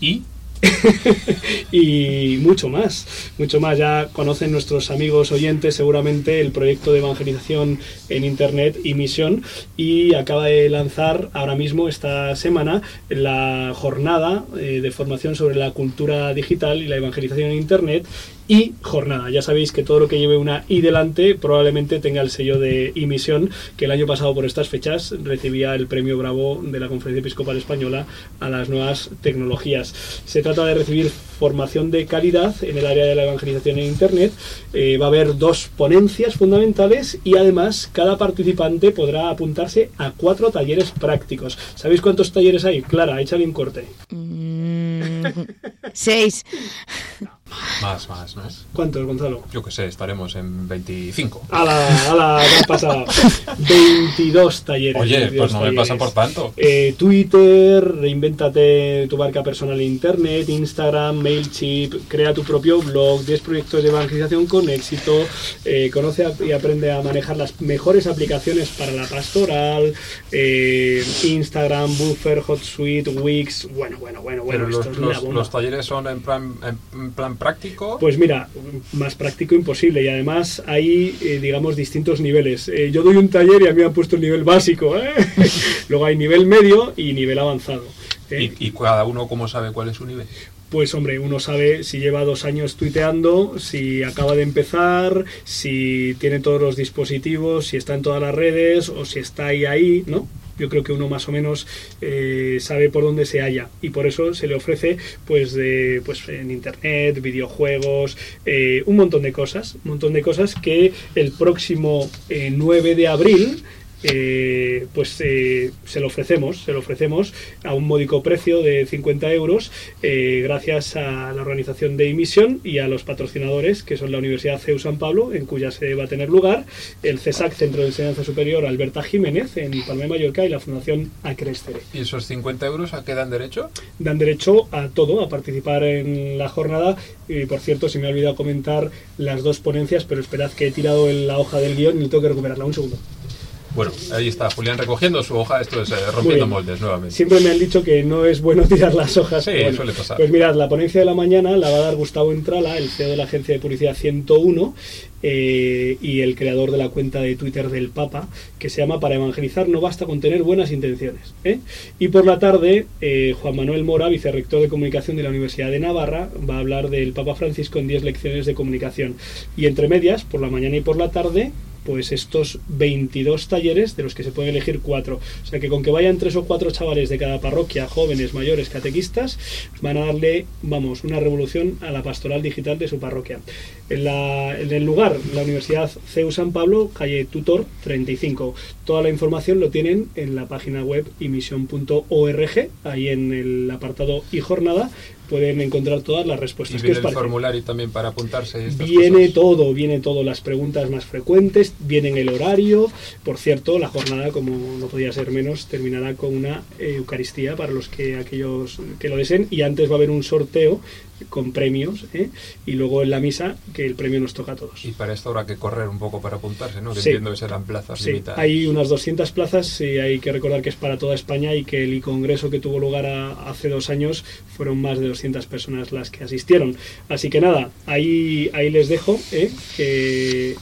C: ¿Y?
A: y mucho más, mucho más. Ya conocen nuestros amigos oyentes seguramente el proyecto de evangelización en Internet y misión y acaba de lanzar ahora mismo esta semana la jornada eh, de formación sobre la cultura digital y la evangelización en Internet y jornada. Ya sabéis que todo lo que lleve una I delante probablemente tenga el sello de I misión, que el año pasado por estas fechas recibía el premio Bravo de la Conferencia Episcopal Española a las nuevas tecnologías. Se trata de recibir formación de calidad en el área de la evangelización en Internet. Eh, va a haber dos ponencias fundamentales y además cada participante podrá apuntarse a cuatro talleres prácticos. ¿Sabéis cuántos talleres hay? Clara, échale un corte.
D: Mm, seis.
C: Más, más, ¿no?
A: ¿Cuántos, Gonzalo?
C: Yo qué sé, estaremos en 25.
A: A la, a la, ¿qué ha pasado? 22 talleres.
C: Oye,
A: 22
C: pues no me
A: talleres.
C: pasa por tanto.
A: Eh, Twitter, reinvéntate tu marca personal en Internet, Instagram, MailChimp, crea tu propio blog, 10 proyectos de evangelización con éxito, eh, conoce y aprende a manejar las mejores aplicaciones para la pastoral, eh, Instagram, Buffer, HotSuite, Wix, bueno, bueno, bueno, bueno,
C: Pero
A: esto
C: los,
A: es una
C: los- los talleres son en plan, en plan práctico.
A: Pues mira, más práctico imposible y además hay, eh, digamos, distintos niveles. Eh, yo doy un taller y a mí me han puesto el nivel básico, ¿eh? luego hay nivel medio y nivel avanzado. ¿eh?
C: y, y cada uno, ¿cómo sabe cuál es su nivel?
A: Pues hombre, uno sabe si lleva dos años tuiteando, si acaba de empezar, si tiene todos los dispositivos, si está en todas las redes o si está ahí ahí, ¿no? Yo creo que uno más o menos eh, sabe por dónde se halla. Y por eso se le ofrece pues de pues en internet, videojuegos, eh, un montón de cosas, un montón de cosas que el próximo eh, 9 de abril eh, pues eh, se lo ofrecemos, se lo ofrecemos a un módico precio de 50 euros eh, gracias a la organización de emisión y a los patrocinadores que son la Universidad CEU San Pablo, en cuya sede va a tener lugar, el CESAC Centro de Enseñanza Superior Alberta Jiménez en Palma de Mallorca y la Fundación Acrestere.
C: ¿Y esos 50 euros a qué dan derecho?
A: Dan derecho a todo, a participar en la jornada. Y por cierto, se me ha olvidado comentar las dos ponencias, pero esperad que he tirado en la hoja del guion y tengo que recuperarla. Un segundo.
C: Bueno, ahí está Julián recogiendo su hoja. Esto es eh, rompiendo moldes nuevamente.
A: Siempre me han dicho que no es bueno tirar las hojas.
C: Sí,
A: bueno.
C: suele pasar.
A: Pues mirad, la ponencia de la mañana la va a dar Gustavo Entrala, el CEO de la agencia de publicidad 101 eh, y el creador de la cuenta de Twitter del Papa, que se llama Para evangelizar no basta con tener buenas intenciones. ¿eh? Y por la tarde, eh, Juan Manuel Mora, vicerrector de comunicación de la Universidad de Navarra, va a hablar del Papa Francisco en 10 lecciones de comunicación. Y entre medias, por la mañana y por la tarde, pues estos 22 talleres de los que se pueden elegir cuatro. O sea que con que vayan tres o cuatro chavales de cada parroquia, jóvenes, mayores, catequistas, van a darle, vamos, una revolución a la pastoral digital de su parroquia. En, en el lugar, la Universidad CEU San Pablo, calle Tutor 35. Toda la información lo tienen en la página web imisión.org, ahí en el apartado y jornada pueden encontrar todas las
C: Y
A: respuestas. ¿Qué
C: viene
A: os
C: el
A: parece?
C: formulario también para apuntarse. y estas
A: Viene
C: cosas.
A: todo, viene todo, las preguntas más frecuentes, viene en el horario. Por cierto, la jornada, como no podía ser menos, terminará con una Eucaristía para los que aquellos que lo deseen. Y antes va a haber un sorteo con premios ¿eh? y luego en la misa que el premio nos toca a todos.
C: Y para esto habrá que correr un poco para apuntarse, ¿no? Que
A: Sí.
C: entiendo que serán plazas
A: Sí,
C: limitadas.
A: hay unas 200 plazas y hay que recordar que es para toda España y que el congreso que tuvo lugar a- hace dos años fueron más de 200 personas las que asistieron. Así que nada, ahí, ahí les dejo ¿eh?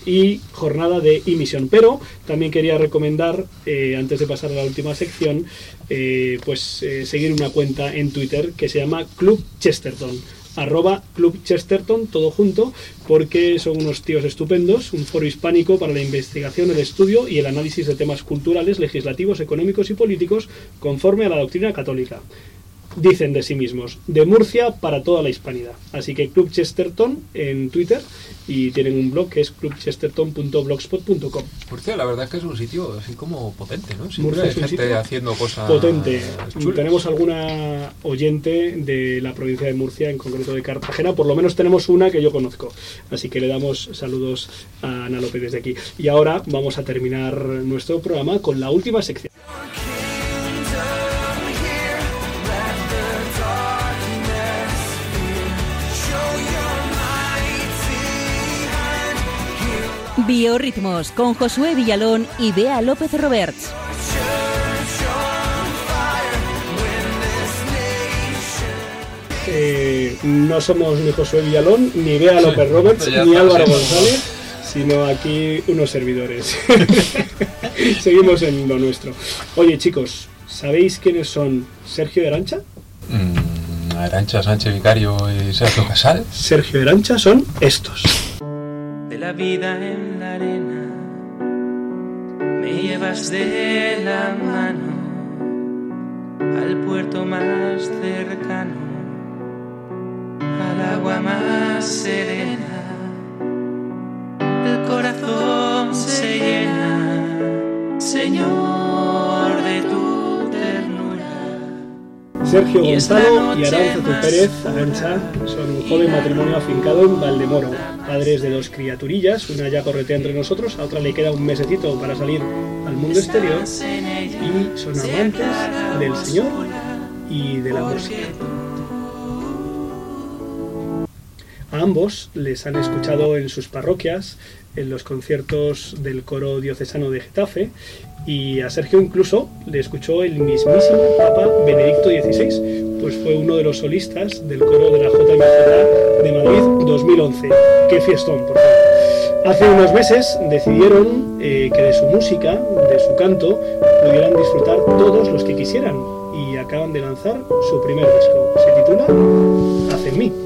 A: Y jornada de emisión. Pero también quería recomendar, eh, antes de pasar a la última sección, eh, pues seguir una cuenta en Twitter que se llama Club Chesterton arroba Club Chesterton, todo junto, porque son unos tíos estupendos, un foro hispánico para la investigación, el estudio y el análisis de temas culturales, legislativos, económicos y políticos conforme a la doctrina católica dicen de sí mismos, de Murcia para toda la hispanidad. Así que Club Chesterton en Twitter y tienen un blog que es clubchesterton.blogspot.com.
C: Murcia, la verdad es que es un sitio así como potente, ¿no? Siempre hay gente haciendo cosas
A: potente. Tenemos alguna oyente de la provincia de Murcia, en concreto de Cartagena, por lo menos tenemos una que yo conozco. Así que le damos saludos a Ana López desde aquí. Y ahora vamos a terminar nuestro programa con la última sección.
M: Biorritmos con Josué Villalón y Bea López Roberts.
A: Eh, no somos ni Josué Villalón, ni Bea López Roberts, ni Álvaro González, sino aquí unos servidores. Seguimos en lo nuestro. Oye chicos, ¿sabéis quiénes son Sergio de Arancha?
C: Mm, Arancha, Sánchez Vicario y Sergio Casal.
A: Sergio de Arancha son estos
O: de la vida en la arena, me llevas de la mano al puerto más cercano, al agua más serena, el corazón se llena, Señor,
A: Sergio Gonzalo y Aranza Pérez Arancha son un joven matrimonio afincado en Valdemoro. Padres de dos criaturillas, una ya corretea entre nosotros, a otra le queda un mesecito para salir al mundo exterior y son amantes del Señor y de la música. A ambos les han escuchado en sus parroquias, en los conciertos del coro diocesano de Getafe y a Sergio incluso le escuchó el mismísimo Papa Benedicto XVI, pues fue uno de los solistas del coro de la JMJ de Madrid 2011. ¡Qué fiestón, por favor! Hace unos meses decidieron eh, que de su música, de su canto, pudieran disfrutar todos los que quisieran y acaban de lanzar su primer disco. Se titula Hace mí.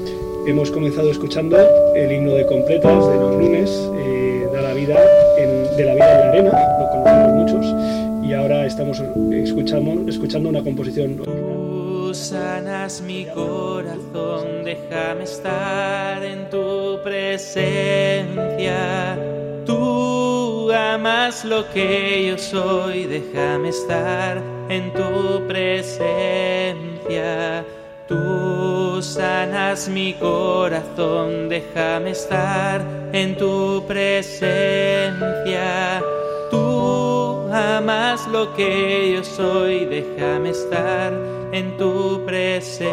A: Hemos comenzado escuchando el himno de completas de los lunes, eh, de la vida en, de la vida en la arena, lo conocemos muchos, y ahora estamos escuchando, escuchando una composición
O: Tú sanas mi corazón, déjame estar en tu presencia. Tú amas lo que yo soy, déjame estar en tu presencia. Tú sanas mi corazón, déjame estar en tu presencia. Tú amas lo que yo soy, déjame estar en tu presencia.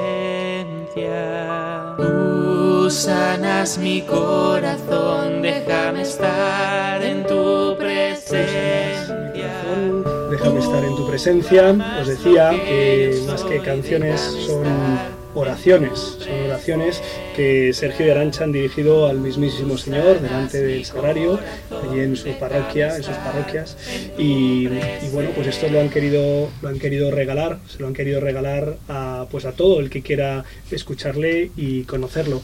O: Tú sanas mi corazón, déjame estar en tu presencia.
A: Déjame estar en tu presencia. Os decía que más que canciones son oraciones, son oraciones que Sergio y Arancha han dirigido al mismísimo Señor delante del sagrario, allí en su parroquia, en sus parroquias, y, bueno, pues esto lo han querido, lo han querido regalar, se lo han querido regalar a, pues a todo el que quiera escucharle y conocerlo.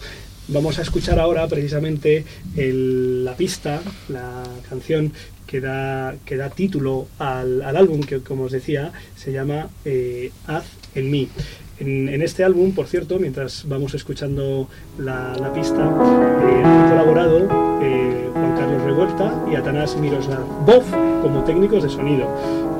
A: Vamos a escuchar ahora precisamente la pista, la canción que da, que da título al, al, álbum que, como os decía, se llama eh, Haz en mí. En, en, este álbum, por cierto, mientras vamos escuchando la, la pista, eh, han colaborado eh, Juan Carlos Revuelta y Atanás Miroslav Boff como técnicos de sonido.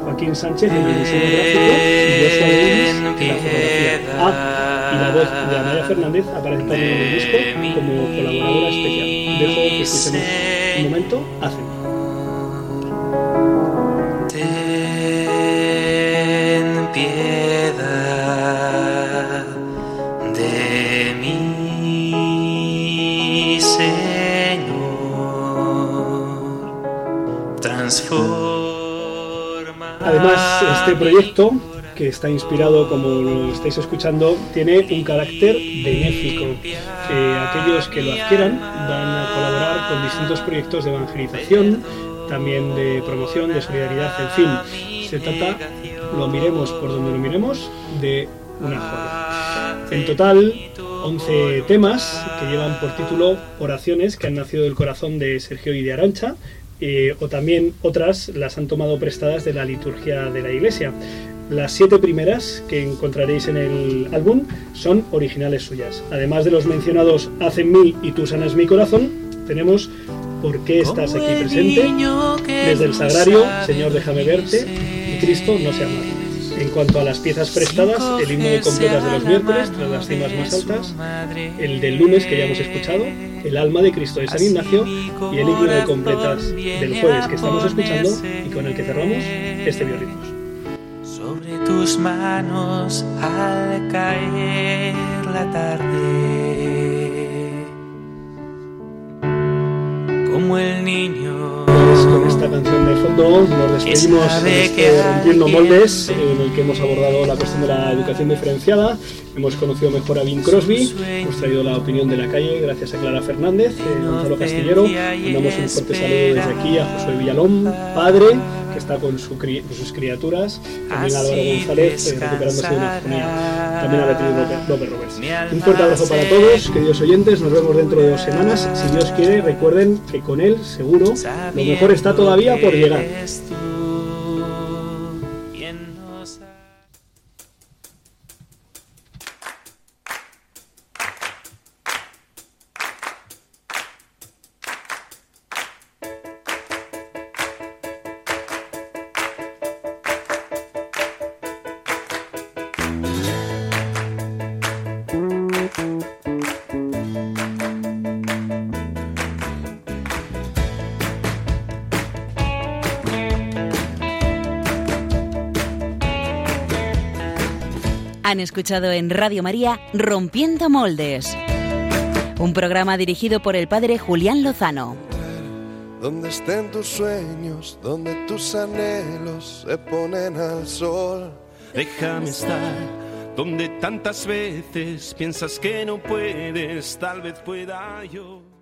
A: Joaquín Sánchez en el diseño gráfico y Joshua Lewis en la fotografía. Ah, y la voz de Amaya Fernández aparece también en el disco como colaboradora especial. Dejo que escuchemos un momento, hacen. Además, este proyecto que está inspirado, como lo estáis escuchando, tiene un carácter benéfico. Que aquellos que lo adquieran van a colaborar con distintos proyectos de evangelización, también de promoción, de solidaridad, en fin. Se trata lo miremos por donde lo miremos, de una joya. En total, 11 temas que llevan por título Oraciones que han nacido del corazón de Sergio y de Arancha, eh, o también otras las han tomado prestadas de la liturgia de la iglesia. Las siete primeras que encontraréis en el álbum son originales suyas. Además de los mencionados Hacen mí y Tú sanas mi corazón, tenemos ¿Por qué estás aquí presente? Desde el Sagrario, Señor déjame verte y Cristo no se ama. En cuanto a las piezas prestadas, el himno de completas de los miércoles, tras las cimas más altas, el del lunes que ya hemos escuchado, el alma de Cristo de San Ignacio y el himno de completas del jueves que estamos escuchando y con el que cerramos este biorritmos.
O: Sobre tus manos al caer la tarde, como el niño
A: con esta canción de fondo nos despedimos de este Rompiendo Moldes, en el que hemos abordado la cuestión de la educación diferenciada. Hemos conocido mejor a Bing Crosby, hemos traído la opinión de la calle gracias a Clara Fernández, eh, Gonzalo Castillero. Mandamos un fuerte saludo desde aquí a José Villalón, padre, que está con, su cri con sus criaturas. También a Álvaro González, eh, recuperándose de una fonía. También a Beatriz López Roberts. Un fuerte abrazo para todos, queridos oyentes. Nos vemos dentro de dos semanas. Si Dios quiere, recuerden que con él, seguro, lo mejor está todavía por llegar.
M: Han escuchado en Radio María Rompiendo Moldes, un programa dirigido por el padre Julián Lozano.
P: Donde estén tus sueños, donde tus anhelos se ponen al sol.
Q: Déjame estar donde tantas veces piensas que no puedes, tal vez pueda yo.